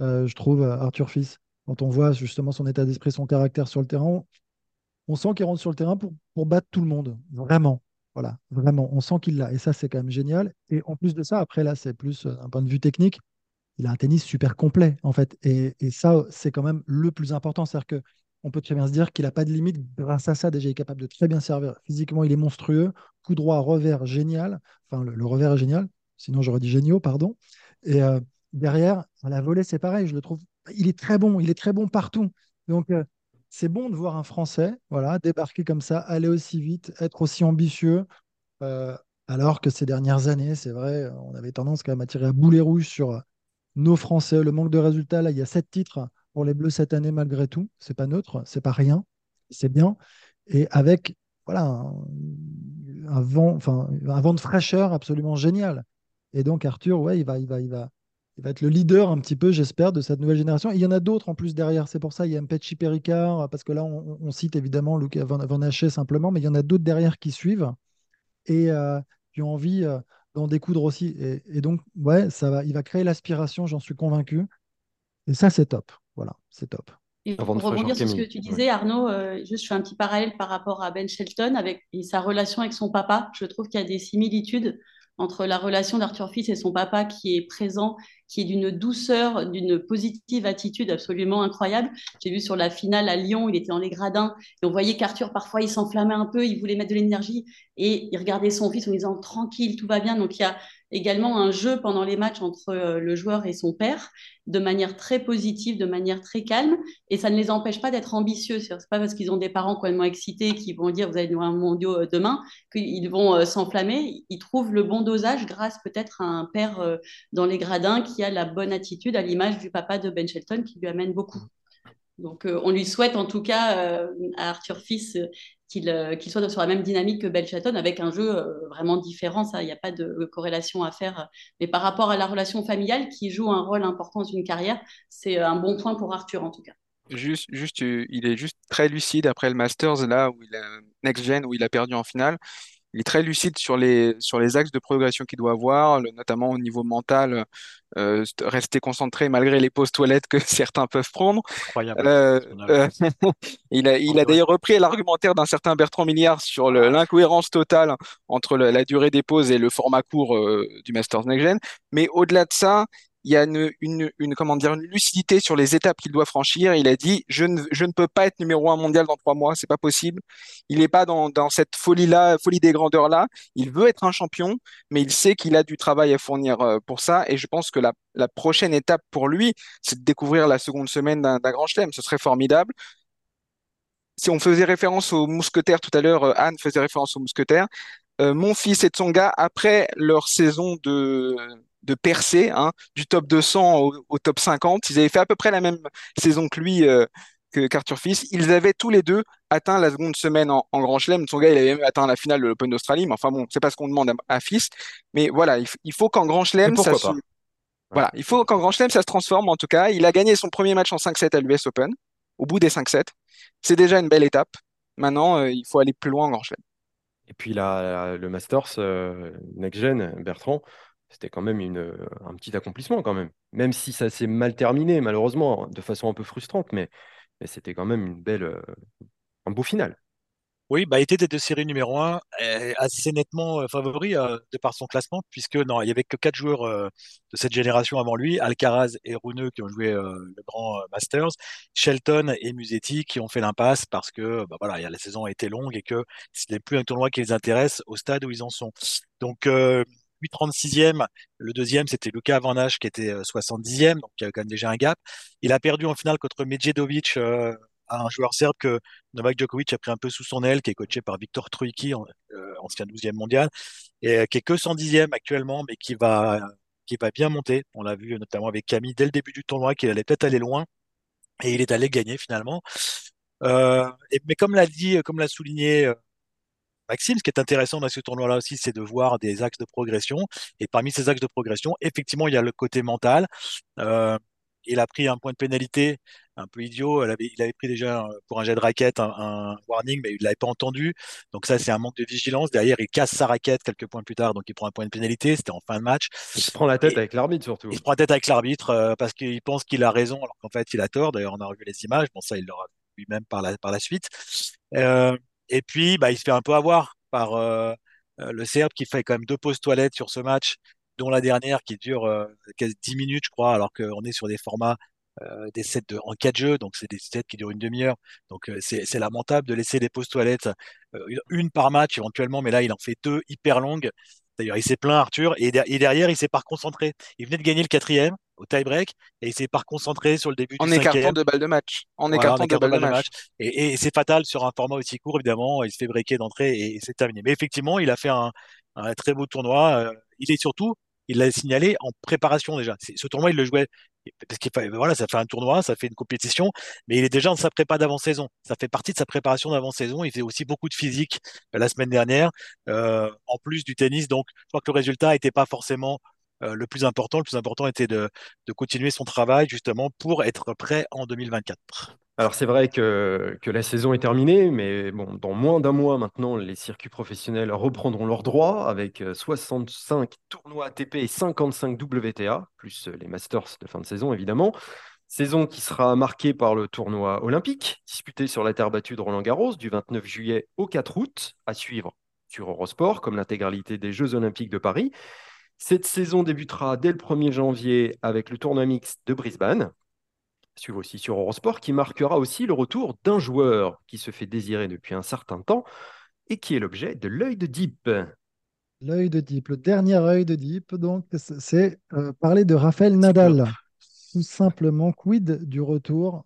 euh, je trouve, euh, Arthur Fils. Quand on voit justement son état d'esprit, son caractère sur le terrain, on, sent qu'il rentre sur le terrain pour, pour battre tout le monde. Vraiment. Voilà, vraiment. On sent qu'il l'a. Et ça, c'est quand même génial. Et en plus de ça, après, là, c'est plus euh, un point de vue technique. Il a un tennis super complet, en fait. Et, et ça, c'est quand même le plus important. C'est-à-dire que on peut très bien se dire qu'il n'a pas de limite. Grâce à ça, déjà, il est capable de très bien servir. Physiquement, il est monstrueux. Coup droit, revers, génial. Enfin, le, revers est génial. Sinon, j'aurais dit géniaux, pardon. Et euh, derrière, la volée, c'est pareil. Je le trouve. Il est très bon. Il est très bon partout. Donc, euh, c'est bon de voir un Français voilà, débarquer comme ça, aller aussi vite, être aussi ambitieux. euh, alors que ces dernières années, c'est vrai, on avait tendance quand même à tirer à boulet rouge sur euh, nos Français, le manque de résultats. Là, il y a sept titres pour les Bleus cette année malgré tout. C'est pas neutre, c'est pas rien, c'est bien. Et avec voilà un, un vent, un vent de fraîcheur absolument génial. Et donc Arthur, ouais, il va, il va, il va, il va être le leader un petit peu, j'espère, de cette nouvelle génération. Et il y en a d'autres en plus derrière. C'est pour ça il y a Mpechi Pericard, parce que là on, on cite évidemment Luca Van, Van simplement, mais il y en a d'autres derrière qui suivent et euh, qui ont envie euh, d'en découdre aussi. Et, et donc, ouais, ça va, il va créer l'aspiration, j'en suis convaincu. Et ça, c'est top. Voilà, c'est top. Et Avant pour rebondir sur ce que tu disais, Arnaud, euh, juste je fais un petit parallèle par rapport à Ben Shelton avec et sa relation avec son papa. Je trouve qu'il y a des similitudes entre la relation d'Arthur Fils et son papa qui est présent, qui est d'une douceur, d'une positive attitude absolument incroyable. J'ai vu sur la finale à Lyon, il était dans les gradins et on voyait qu'Arthur parfois il s'enflammait un peu, il voulait mettre de l'énergie et il regardait son fils en disant tranquille, tout va bien. Donc il y a également un jeu pendant les matchs entre euh, le joueur et son père de manière très positive, de manière très calme et ça ne les empêche pas d'être ambitieux. C'est pas parce qu'ils ont des parents complètement excités qui vont dire vous allez nous un mondiaux euh, demain qu'ils vont euh, s'enflammer. Ils trouvent le bon dosage grâce peut-être à un père dans les gradins qui a la bonne attitude à l'image du papa de Ben Shelton qui lui amène beaucoup. Donc euh, on lui souhaite en tout cas euh, à Arthur Fils euh, qu'il euh, qu'il soit sur la même dynamique que Ben Shelton avec un jeu vraiment différent. Ça, il n'y a pas de corrélation à faire. Mais par rapport à la relation familiale qui joue un rôle important dans une carrière, c'est un bon point pour Arthur en tout cas. Juste, juste, il est juste très lucide après le Masters, là où il a Next Gen, où il a perdu en finale. Il est très lucide sur les, sur les axes de progression qu'il doit avoir, le- notamment au niveau mental, euh, st- rester concentré malgré les pauses toilettes que certains peuvent prendre. Incroyable. Euh, euh, il a, il a d'ailleurs repris l'argumentaire d'un certain Bertrand Milliard sur l'incohérence totale entre le- la durée des pauses et le format court du Masters Next Gen. Mais au-delà de ça, il y a une, comment dire, une lucidité sur les étapes qu'il doit franchir. Il a dit, je ne, je ne peux pas être numéro un mondial dans trois mois, c'est pas possible. Il n'est pas dans, dans cette folie-là, folie des grandeurs-là. Il veut être un champion, mais il sait qu'il a du travail à fournir euh, pour ça. Et je pense que la, la prochaine étape pour lui, c'est de découvrir la seconde semaine d'un d'un grand chelem. Ce serait formidable. Si on faisait référence aux mousquetaires tout à l'heure, euh, Anne faisait référence aux mousquetaires. Euh, mon fils et Tsonga, après leur saison de, de percée, hein, du top 200 au, au top 50, ils avaient fait à peu près la même saison que lui, euh, que qu'Arthur Fils. Ils avaient tous les deux atteint la seconde semaine en, en Grand Chelem. Tsonga, il avait même atteint la finale de l'Open d'Australie. Mais enfin bon, c'est pas ce qu'on demande à, à Fils. Mais voilà, il, faut qu'en Grand Chelem, ça se, voilà, il faut qu'en Grand Chelem, ça se transforme. En tout cas, il a gagné son premier match en 5-7 à l'US Open, au bout des 5-7. C'est déjà une belle étape. Maintenant, euh, il faut aller plus loin en Grand Chelem. Et puis la- le Masters euh, Next Gen, Bertrand, c'était quand même une, un petit accomplissement quand même. Même si ça s'est mal terminé, malheureusement, de façon un peu frustrante, mais, mais c'était quand même une belle, euh, un beau final. Oui, bah, était tête de série numéro un, assez nettement euh, favori euh, de par son classement, puisque non, il y avait que quatre joueurs de cette génération avant lui, Alcaraz et Runeux qui ont joué le grand Masters, Shelton et Musetti qui ont fait l'impasse parce que bah, voilà, il la saison a été longue et que ce n'est plus un tournoi qui les intéresse au stade où ils en sont. Donc lui 36e, le deuxième c'était Luca Van Hache qui était euh, 70e, donc il y a quand même déjà un gap. Il a perdu en finale contre Medjedovic, euh, un joueur serbe que Novak Djokovic a pris un peu sous son aile, qui est coaché par Viktor Troicki, en- euh, ancien 12e mondial, et euh, qui est que 110e actuellement, mais qui va, qui va bien monter. On l'a vu notamment avec Camille dès le début du tournoi, qu'il allait peut-être aller loin, et il est allé gagner finalement. Euh, mais comme l'a dit, comme l'a souligné euh, Maxime, ce qui est intéressant dans ce tournoi-là aussi, c'est de voir des axes de progression. Et parmi ces axes de progression, effectivement, il y a le côté mental. Euh, il a pris un point de pénalité un peu idiot. Il avait, il avait pris déjà euh, pour un jet de raquette un, un warning, mais il l'avait pas entendu. Donc ça, c'est un manque de vigilance. Derrière, il casse sa raquette quelques points plus tard, donc il prend un point de pénalité. C'était en fin de match. Il se prend la tête Et avec l'arbitre surtout. il se prend la tête avec l'arbitre euh, parce qu'il pense qu'il a raison, alors qu'en fait, il a tort. D'ailleurs, on a revu les images. Bon, ça, il l'aura vu lui-même par la, par la suite. Euh, et puis, bah, il se fait un peu avoir par euh, euh, le Serbe qui fait quand même deux pauses toilettes sur ce match, dont la dernière qui dure euh, quasi 10 minutes, je crois, alors qu'on est sur des formats euh, des sets de, en quatre jeux, donc c'est des sets qui durent une demi-heure. Donc c'est lamentable de laisser des pauses toilettes, une par match éventuellement, mais là il en fait deux hyper longues. D'ailleurs, il s'est plaint Arthur et, et derrière il s'est pas reconcentré. Il venait de gagner le quatrième au tie-break et il s'est pas reconcentré sur le début En du écartant cinquième. deux balles de match. En Voilà, en écartant deux balles de match. match. Et, et c'est fatal sur un format aussi court, évidemment. Il se fait breaker d'entrée et, et c'est terminé. Mais effectivement, il a fait un, un très beau tournoi. Euh, il est surtout, il l'a signalé en préparation déjà. Ce tournoi, il le jouait parce qu'il fa- voilà, ça fait un tournoi, ça fait une compétition, mais il est déjà dans sa prépa d'avant-saison. Ça fait partie de sa préparation d'avant-saison. Il fait aussi beaucoup de physique euh, la semaine dernière, euh, en plus du tennis. Donc, je crois que le résultat n'était pas forcément euh, le plus important. Le plus important était de, continuer son travail justement pour être prêt en 2024. Alors c'est vrai que, la saison est terminée, mais bon, dans moins d'un mois maintenant, les circuits professionnels reprendront leurs droits avec euh, 65 tournois ATP et 55 WTA, plus euh, les Masters de fin de saison évidemment. Saison qui sera marquée par le tournoi olympique, disputé sur la terre battue de Roland-Garros du 29 juillet au 4 août, à suivre sur Eurosport, comme l'intégralité des Jeux olympiques de Paris. Cette saison débutera dès le 1er janvier avec le tournoi mixte de Brisbane, suivre aussi sur Eurosport, qui marquera aussi le retour d'un joueur qui se fait désirer depuis un certain temps et qui est l'objet de l'œil de Deep. L'œil de Deep, le dernier œil de Deep, donc c'est euh, parler de Rafael Nadal. Tout simplement, quid du retour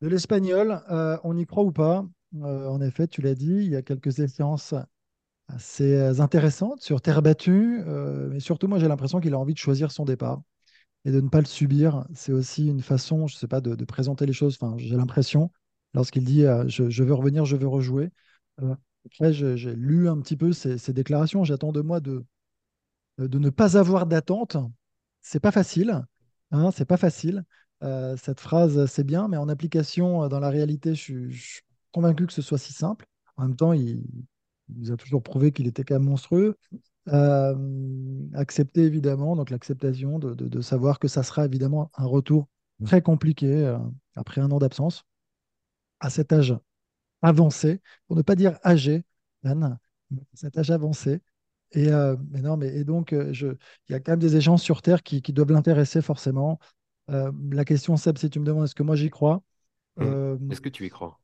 de l'Espagnol Euh, On y croit ou pas? Euh, En effet, tu l'as dit, il y a quelques échéances assez euh, intéressantes sur terre battue, euh, mais surtout, moi, j'ai l'impression qu'il a envie de choisir son départ et de ne pas le subir. C'est aussi une façon, je sais pas, de, présenter les choses. Enfin, j'ai l'impression, lorsqu'il dit euh, je, veux revenir, je veux rejouer. Après, j'ai lu un petit peu ces, ces déclarations. J'attends de moi de, de ne pas avoir d'attente. C'est pas facile. Hein, c'est pas facile. Cette phrase, c'est bien, mais en application dans la réalité, je je suis convaincu que ce soit si simple. En même temps, il nous a toujours prouvé qu'il était quand même monstrueux. Euh, accepter évidemment, donc l'acceptation de, de- de savoir que ça sera évidemment un retour très compliqué euh, après un an d'absence à cet âge avancé, pour ne pas dire âgé, à cet âge avancé. Et, euh, mais non, mais, et donc, il y a quand même des échanges sur Terre qui, qui doivent l'intéresser forcément. La question, Seb, si tu me demandes est-ce que moi j'y crois, Mmh. Est-ce que tu y crois?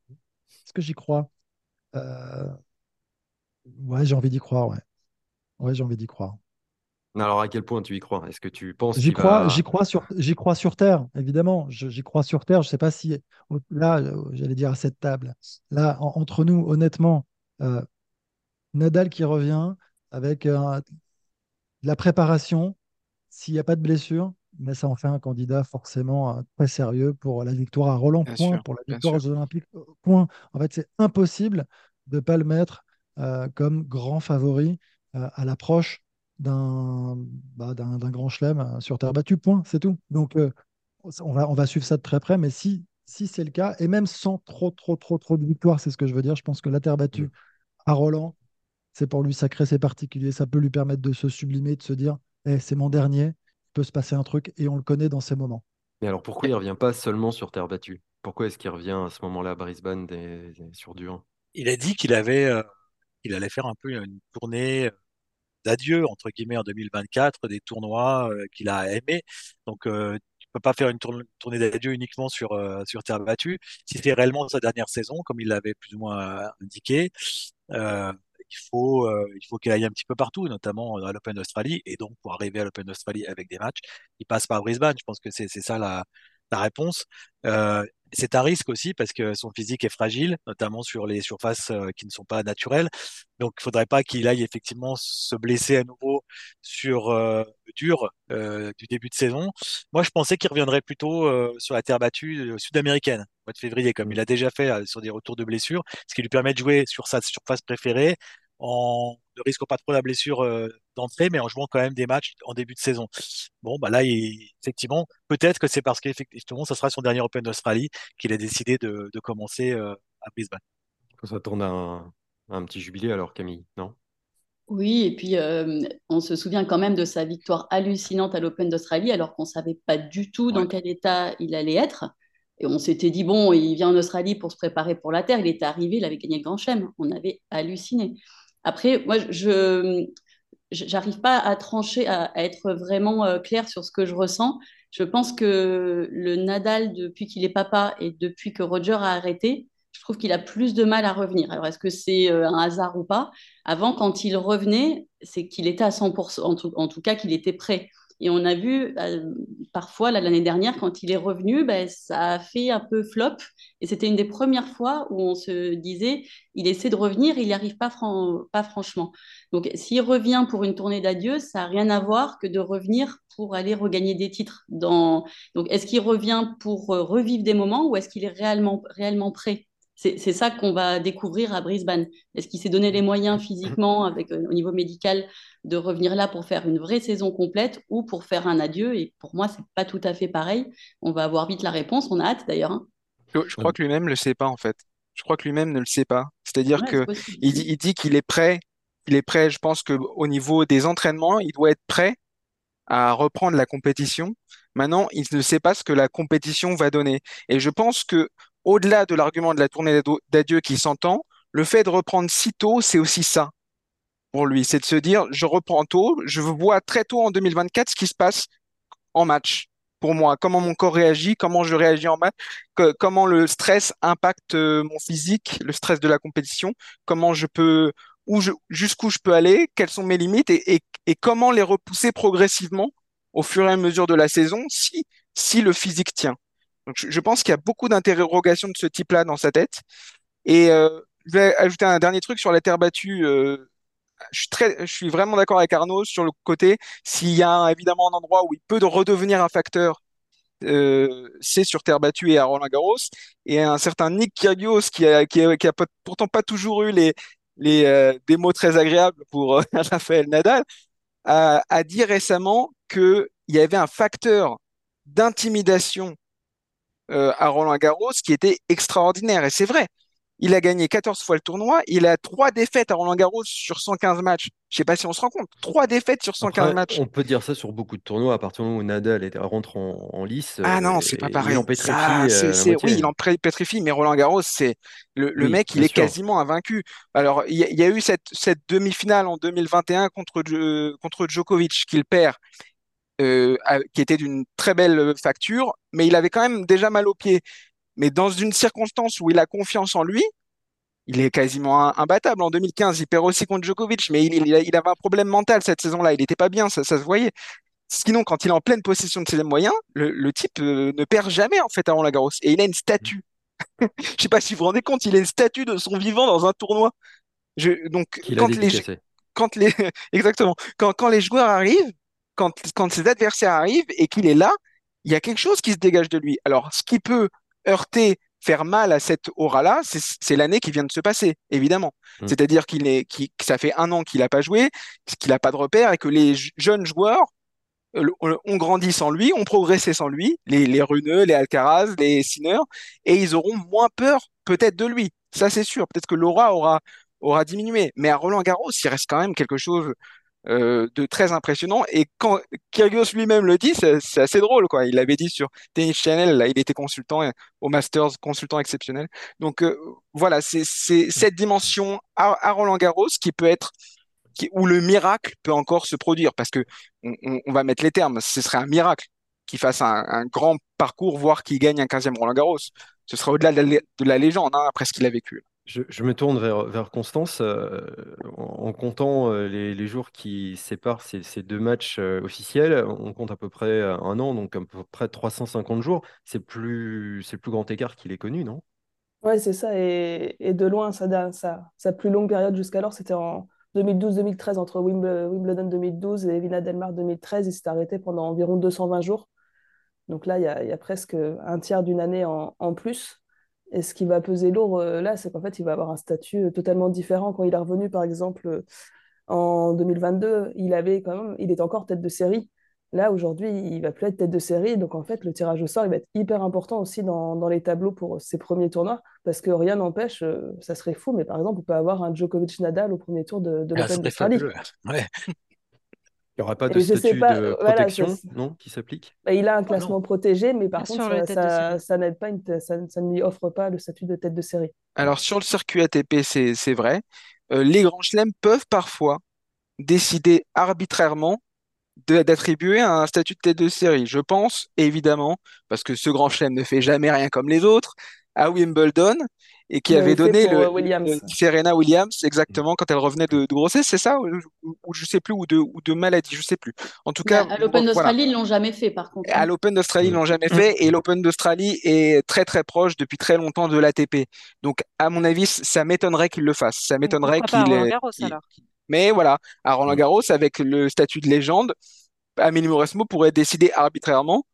est-ce que j'y crois? Ouais, j'ai envie d'y croire, ouais. Ouais, j'ai envie d'y croire. Alors à quel point tu y crois? Est-ce que tu penses J'y crois, va... j'y crois sur, j'y crois sur Terre, évidemment. J'y crois sur Terre. Je ne sais pas si là, euh, j'allais dire à cette table, là, en- entre nous, honnêtement, euh, Nadal qui revient avec euh, de la préparation, s'il n'y a pas de blessure, mais ça en fait un candidat forcément euh, très sérieux pour la victoire à Roland Bien Point, sûr, pour la victoire aux. Olympiques Point. En fait, c'est impossible de ne pas le mettre euh, comme grand favori euh, à l'approche d'un bah, d'un d'un grand chelem euh, sur terre battue. Point, c'est tout. Donc, euh, on va, on va suivre ça de très près, mais si, si c'est le cas, et même sans trop, trop, trop, trop de victoires, c'est ce que je veux dire, je pense que la terre battue à Roland, c'est pour lui sacré, c'est particulier. Ça peut lui permettre de se sublimer, de se dire Eh, c'est mon dernier, il peut se passer un truc, et on le connaît dans ces moments. Mais alors pourquoi il revient pas seulement sur terre battue? Pourquoi est-ce qu'il revient à ce moment-là à Brisbane des- des- sur dur il a dit qu'il avait, euh, il allait faire un peu une tournée d'adieu entre guillemets en 2024, des tournois qu'il a aimés. Donc tu peux pas faire une tournée d'adieu uniquement sur sur terre battue. Si c'est réellement sa dernière saison, comme il l'avait plus ou moins indiqué, il faut, il faut qu'il aille un petit peu partout, notamment à l'Open d'Australie. Et donc, pour arriver à l'Open d'Australie avec des matchs, il passe par Brisbane. Je pense que c'est ça la, la réponse. Euh, c'est un risque aussi parce que son physique est fragile, notamment sur les surfaces euh, qui ne sont pas naturelles. Donc, il faudrait pas qu'il aille effectivement se blesser à nouveau sur euh, le dur du début de saison. Moi, je pensais qu'il reviendrait plutôt sur la terre battue sud-américaine, au mois de février, comme il a déjà fait sur des retours de blessures, ce qui lui permet de jouer sur sa surface préférée en ne risquant pas trop la blessure euh, d'entrée, mais en jouant quand même des matchs en début de saison. Bon, bah là, effectivement, peut-être que c'est parce qu'effectivement, ça sera son dernier Open d'Australie qu'il a décidé de, commencer euh, à Brisbane. Ça tourne à un, petit jubilé alors, Camille, non? Oui, et puis euh, on se souvient quand même de sa victoire hallucinante à l'Open d'Australie, alors qu'on ne savait pas du tout dans quel état il allait être. Et on s'était dit, bon, il vient en Australie pour se préparer pour la Terre. Il était arrivé, il avait gagné le Grand Chelem. On avait halluciné. Après, moi, je n'arrive pas à trancher, à, être vraiment euh, clair sur ce que je ressens. Je pense que le Nadal, depuis qu'il est papa et depuis que Roger a arrêté, je trouve qu'il a plus de mal à revenir. Alors, est-ce que c'est euh, un hasard ou pas? Avant, quand il revenait, c'est qu'il était à 100%, en tout, en tout cas qu'il était prêt. Et on a vu euh, parfois, l'année dernière, quand il est revenu, ben, ça a fait un peu flop. Et c'était une des premières fois où on se disait, il essaie de revenir, il n'y arrive pas, franchement. Donc, s'il revient pour une tournée d'adieu, ça n'a rien à voir que de revenir pour aller regagner des titres. Dans... Donc, est-ce qu'il revient pour euh, revivre des moments ou est-ce qu'il est réellement, réellement prêt? C'est ça qu'on va découvrir à Brisbane. Est-ce qu'il s'est donné les moyens physiquement, avec, euh, au niveau médical, de revenir là pour faire une vraie saison complète ou pour faire un adieu? Et pour moi, c'est pas tout à fait pareil. On va avoir vite la réponse. On a hâte d'ailleurs. Hein. Je, crois que lui-même ne le sait pas en fait. Je crois que lui-même ne le sait pas. C'est-à-dire qu'il que il dit, qu'il est prêt. Il est prêt. Je pense que au niveau des entraînements, il doit être prêt à reprendre la compétition. Maintenant, il ne sait pas ce que la compétition va donner. Et je pense que au-delà de l'argument de la tournée d'adieu qui s'entend, le fait de reprendre si tôt, c'est aussi ça pour lui. C'est de se dire, je reprends tôt, je vois très tôt en 2024 ce qui se passe en match pour moi, comment mon corps réagit, comment je réagis en match, comment le stress impacte euh, mon physique, le stress de la compétition, comment je peux, où jusqu'où je peux aller, quelles sont mes limites et, et, comment les repousser progressivement au fur et à mesure de la saison si, si le physique tient. Donc, je, pense qu'il y a beaucoup d'interrogations de ce type-là dans sa tête. Et euh, je vais ajouter un dernier truc sur la terre battue. Euh, je suis, très, je suis vraiment d'accord avec Arnaud sur le côté. S'il y a évidemment un endroit où il peut redevenir un facteur, euh, c'est sur terre battue et à Roland Garros. Et un certain Nick Kyrgios qui a, qui a, pourtant pas toujours eu les, les, euh, des mots très agréables pour Raphaël Nadal, a, a dit récemment qu'il y avait un facteur d'intimidation euh, à Roland Garros qui était extraordinaire. Et c'est vrai, il a gagné 14 fois le tournoi, il a trois défaites à Roland Garros sur 115 matchs. Je sais pas si on se rend compte, trois défaites sur 115 matchs. On peut dire ça sur beaucoup de tournois à partir du moment où Nadal rentre en, lice. Ah non, c'est pas pareil. Il en pétrifie. Euh, oui, il en pétrifie, mais Roland Garros, c'est le, mec, il est quasiment invaincu. Alors, il y, a eu cette, cette demi-finale en 2021 contre, contre Djokovic qu'il perd. Euh, qui était d'une très belle facture, mais il avait quand même déjà mal au pied. Mais dans une circonstance où il a confiance en lui, il est quasiment imbattable. En 2015, il perd aussi contre Djokovic, mais il, il, avait un problème mental cette saison-là. Il n'était pas bien, ça, ça se voyait. Sinon, quand il est en pleine possession de ses moyens, le, type euh, ne perd jamais en fait avant la Garros. Et il a une statue. Je sais pas si vous vous rendez compte, il a une statue de son vivant dans un tournoi. Je, donc, quand les, quand les, exactement, quand, quand les joueurs arrivent, quand, quand ses adversaires arrivent et qu'il est là, il y a quelque chose qui se dégage de lui. Alors, ce qui peut heurter, faire mal à cette aura-là, c'est l'année qui vient de se passer, évidemment. Mmh. C'est-à-dire qu'il est, que ça fait un an qu'il n'a pas joué, qu'il n'a pas de repère et que les jeunes joueurs euh, ont grandi sans lui, ont progressé sans lui, les, les Runeux, les Alcaraz, les Sinner, et ils auront moins peur peut-être de lui. Ça, c'est sûr. Peut-être que l'aura aura, aura diminué. Mais à Roland Garros, il reste quand même quelque chose euh, de très impressionnant. Et quand Kyrgios lui-même le dit, c'est assez drôle, quoi. Il l'avait dit sur Tennis Channel, là, il était consultant euh, au Masters, consultant exceptionnel. Donc euh, voilà, c'est cette dimension à, à Roland-Garros qui peut être qui- où le miracle peut encore se produire, parce que on, va mettre les termes, ce serait un miracle qu'il fasse un, grand parcours, voire qu'il gagne un 15e Roland-Garros. Ce serait au-delà de de la légende, hein, après ce qu'il a vécu. Je, me tourne vers, Constance euh, en, comptant euh, les, jours qui séparent ces, deux matchs euh, officiels. On compte à peu près un an, donc à peu près 350 jours. C'est le plus grand écart qu'il ait connu, non? Ouais, c'est ça. Et, de loin, sa, sa, plus longue période jusqu'alors, c'était en 2012-2013, entre Wimble- Wimbledon 2012 et Villa Delmar 2013. Il s'est arrêté pendant environ 220 jours. Donc là, il y a, presque un tiers d'une année en plus. Et ce qui va peser lourd euh, là, c'est qu'en fait, il va avoir un statut euh, totalement différent. Quand il est revenu, par exemple, euh, en 2022, il avait quand même, il était encore tête de série. Là, aujourd'hui, il va plus être tête de série. Donc, en fait, le tirage au sort, il va être hyper important aussi dans, dans les tableaux pour ses premiers tournois. Parce que rien n'empêche, euh, ça serait fou, mais par exemple, on peut avoir un Djokovic-Nadal au premier tour de, de Ah, l'Open d'Australie. Ouais. Il n'y aura pas de statut pas, de protection, non, qui s'applique? bah, il a un non. classement protégé, mais par contre, ça, n'aide pas, une t- ça, ça ne lui offre pas le statut de tête de série. Alors sur le circuit ATP, c'est vrai. Euh, les grands chelems peuvent parfois décider arbitrairement d'attribuer un statut de tête de série. Je pense évidemment, parce que ce grand chelem ne fait jamais rien comme les autres, à Wimbledon et qui avait donné le, euh, Williams. le- Serena Williams exactement quand elle revenait de, de grossesse, c'est ça ou, je sais plus ou de ou de maladie, je sais plus. En tout cas, à l'Open voilà. d'Australie, ils l'ont jamais fait, par contre. À hein. l'Open d'Australie, ils Mm. l'ont jamais fait et l'Open d'Australie est très très proche depuis très longtemps de l'ATP. Donc, à mon avis, ça m'étonnerait qu'il le fasse. Ça m'étonnerait qu'il ait-? Mais voilà, à Mm. Roland Garros, avec le statut de légende, Amélie Mauresmo pourrait décider arbitrairement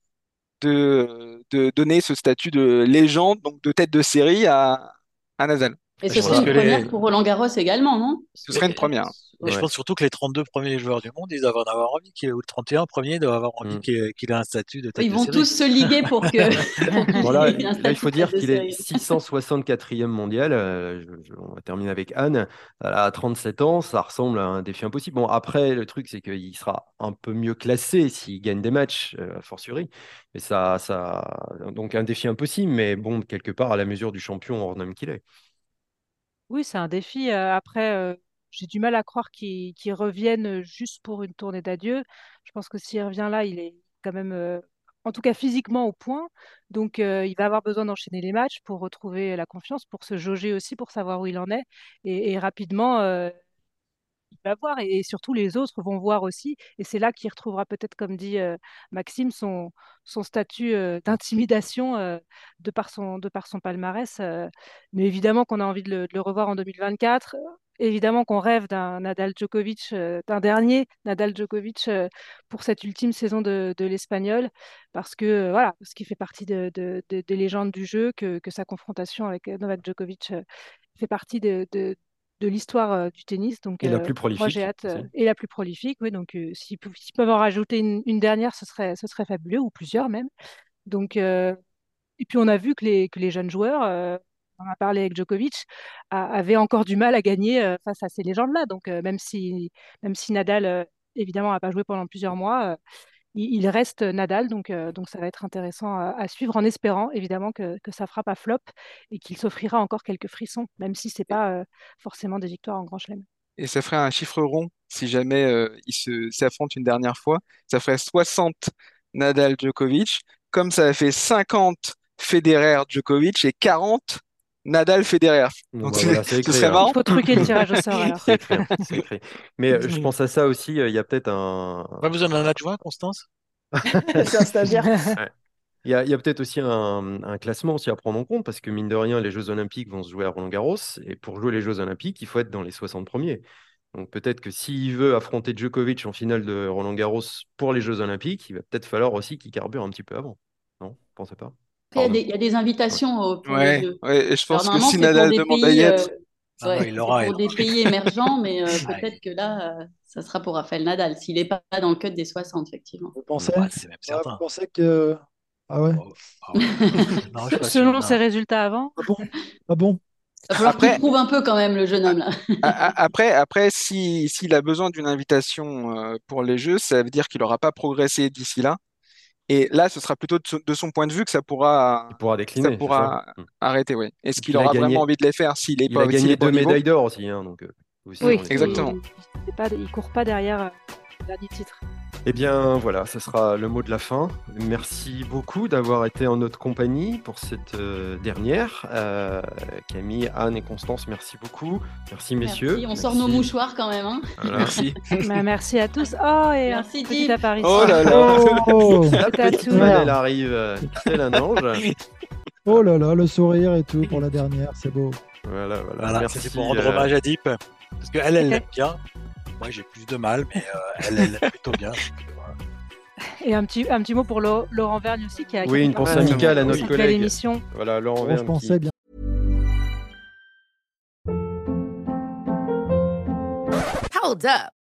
de, de donner ce statut de légende, donc de tête de série à, à Nadal. Et ce serait une les- première pour Roland Garros également, non? Ce serait une première. Mais je pense surtout que les 32 premiers joueurs du monde, ils doivent en avoir envie, qu'il- ou le 31 premier doivent avoir envie Mm. qu'il ait, qu'il ait un statut de tête Ils de vont série. tous se liguer pour que. Bon, il faut dire qu'il est série. 664e mondial. euh, je- je- on va terminer avec Anne. À 37 ans, ça ressemble à un défi impossible. Bon, après, le truc, c'est qu'il sera un peu mieux classé s'il gagne des matchs, euh, a fortiori. Mais ça, ça, donc un défi impossible, mais bon, quelque part à la mesure du champion hors norme qu'il est. Oui, c'est un défi. Euh, après, euh, j'ai du mal à croire qu'il qu'il revienne juste pour une tournée d'adieu. Je pense que s'il revient là, il est quand même, en tout cas physiquement, au point. Donc, il va avoir besoin d'enchaîner les matchs pour retrouver la confiance, pour se jauger aussi, pour savoir où il en est. Et, rapidement, il va voir et, surtout les autres vont voir aussi. Et c'est là qu'il retrouvera peut-être, comme dit Maxime, son, statut d'intimidation de par son, palmarès. mais évidemment qu'on a envie de le revoir en 2024. Évidemment qu'on rêve d'un Nadal Djokovic, euh, d'un dernier Nadal Djokovic euh, pour cette ultime saison de, de l'Espagnol, parce que euh, voilà, parce qu'il fait partie de, de- de- des légendes du jeu, que, que sa confrontation avec Novak Djokovic fait partie de, l'histoire euh, du tennis. Donc, Et la plus moi, j'ai prolifique hâte, euh, et la plus prolifique, oui. Donc, s'ils peuvent, en rajouter une, une dernière, ce serait, ce serait fabuleux, ou plusieurs même. Donc, et puis, on a vu que les, que les jeunes joueurs, on en a parlé avec Djokovic, a- avaient encore du mal à gagner euh, face à ces légendes-là. Donc, euh, même si, même si Nadal, euh, évidemment, n'a pas joué pendant plusieurs mois, il, il reste Nadal. Donc, donc, ça va être intéressant à, à suivre en espérant, évidemment, que, que ça frappe à flop et qu'il s'offrira encore quelques frissons, même si c'est pas euh, forcément des victoires en Grand Chelem. Et ça ferait un chiffre rond si jamais euh, ils s'affrontent une dernière fois. Ça ferait 60 Nadal Djokovic, comme ça a fait 50 Federer Djokovic et 40 Nadal Federer. Bon, Donc bah voilà, ce serait hein. marrant. Il faut truquer le tirage au sort alors. C'est écrit, hein, c'est écrit. Mais euh, je pense à ça aussi. euh, Il y a peut-être un, Pas besoin d'un adjoint, Constance? C'est un stagiaire. Il y a, il y a peut-être aussi un, un classement aussi à prendre en compte parce que mine de rien, les Jeux Olympiques vont se jouer à Roland-Garros et pour jouer les Jeux Olympiques, il faut être dans les 60 premiers. Donc peut-être que s'il veut affronter Djokovic en finale de Roland-Garros pour les Jeux Olympiques, il va peut-être falloir aussi qu'il carbure un petit peu avant. Non, pensez pas? Après, il y a des, il y a des invitations euh, pour Ouais, Jeux. ouais, et je pense Alors, que si Nadal des demande à pays, y euh, être, Ah ouais, il l'aura, pour il des pays émergents, mais euh, Ouais. peut-être que là, euh, ça sera pour Rafael Nadal, s'il n'est pas dans le cut des 60, effectivement. Vous pensez? Ouais, c'est même Ouais, vous pensez que. Ah ouais? Oh, ah ouais. Non, sûr. Selon Non. ses résultats avant, Ah bon? Ah bon? Il va falloir Après- qu'il prouve un peu quand même, le jeune homme là. Après, après, si, s'il a besoin d'une invitation pour les Jeux, ça veut dire qu'il n'aura pas progressé d'ici là. Et là, ce sera plutôt de, son- de son point de vue que ça pourra, Il pourra décliner. ça c'est pourra ça Mm. arrêter. Oui. Est-ce qu'il aura gagné- vraiment envie de les faire s'il est Il pas, a s'il gagné deux médailles d'or aussi, hein, donc. euh, aussi, Oui, exactement. Il, il court pas derrière euh, le dernier titre. Eh bien voilà, ce sera le mot de la fin. Merci beaucoup d'avoir été en notre compagnie pour cette euh, dernière. Euh, Camille, Anne et Constance, merci beaucoup. Merci messieurs. Merci. On sort nos mouchoirs quand même. Hein. Voilà. Merci. Bah, merci à tous. Oh, et Merci, petite apparition. Oh là là. Oh, La petite tout. Manelle arrive, euh, tel un ange. oh là là, le sourire et tout pour la dernière, c'est beau. Voilà, voilà. Voilà, merci. pour rendre euh, hommage à Deep. Parce qu'elle, elle l'aime bien. Moi, j'ai plus de mal, mais euh, elle, elle l'aime plutôt bien. Euh. Et un petit, un petit mot pour Lo- Laurent Vergne aussi qui a. Oui, une pensée amicale à notre collègue. émission. Voilà, Laurent Bon, je pensais bien. Hold up.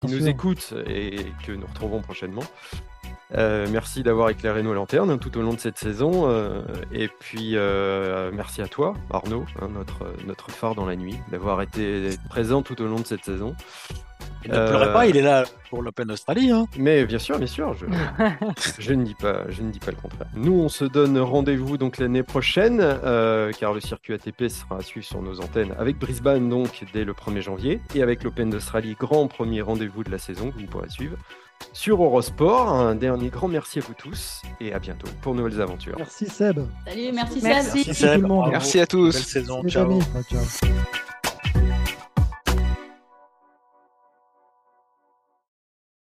qui nous écoutent et que nous retrouvons prochainement. Euh, merci d'avoir éclairé nos lanternes hein, tout au long de cette saison. euh, et puis, euh, merci à toi, Arnaud, hein, notre, notre phare dans la nuit, d'avoir été présent tout au long de cette saison. Il ne Euh, pleurait pas, il est là pour l'Open Australie. Hein. Mais bien sûr, bien sûr, je, je, ne dis pas, je ne dis pas le contraire. Nous, on se donne rendez-vous donc l'année prochaine, euh, car le circuit ATP sera à suivre sur nos antennes avec Brisbane donc dès le 1er janvier et avec l'Open d'Australie, grand premier rendez-vous de la saison que vous pourrez suivre sur Eurosport. Un dernier grand merci à vous tous et à bientôt pour de nouvelles aventures. Merci Seb. Salut, merci, Merci. Seb. Merci tout le monde. bravo. Merci à tous. Belle saison. Ciao. amis. Ciao.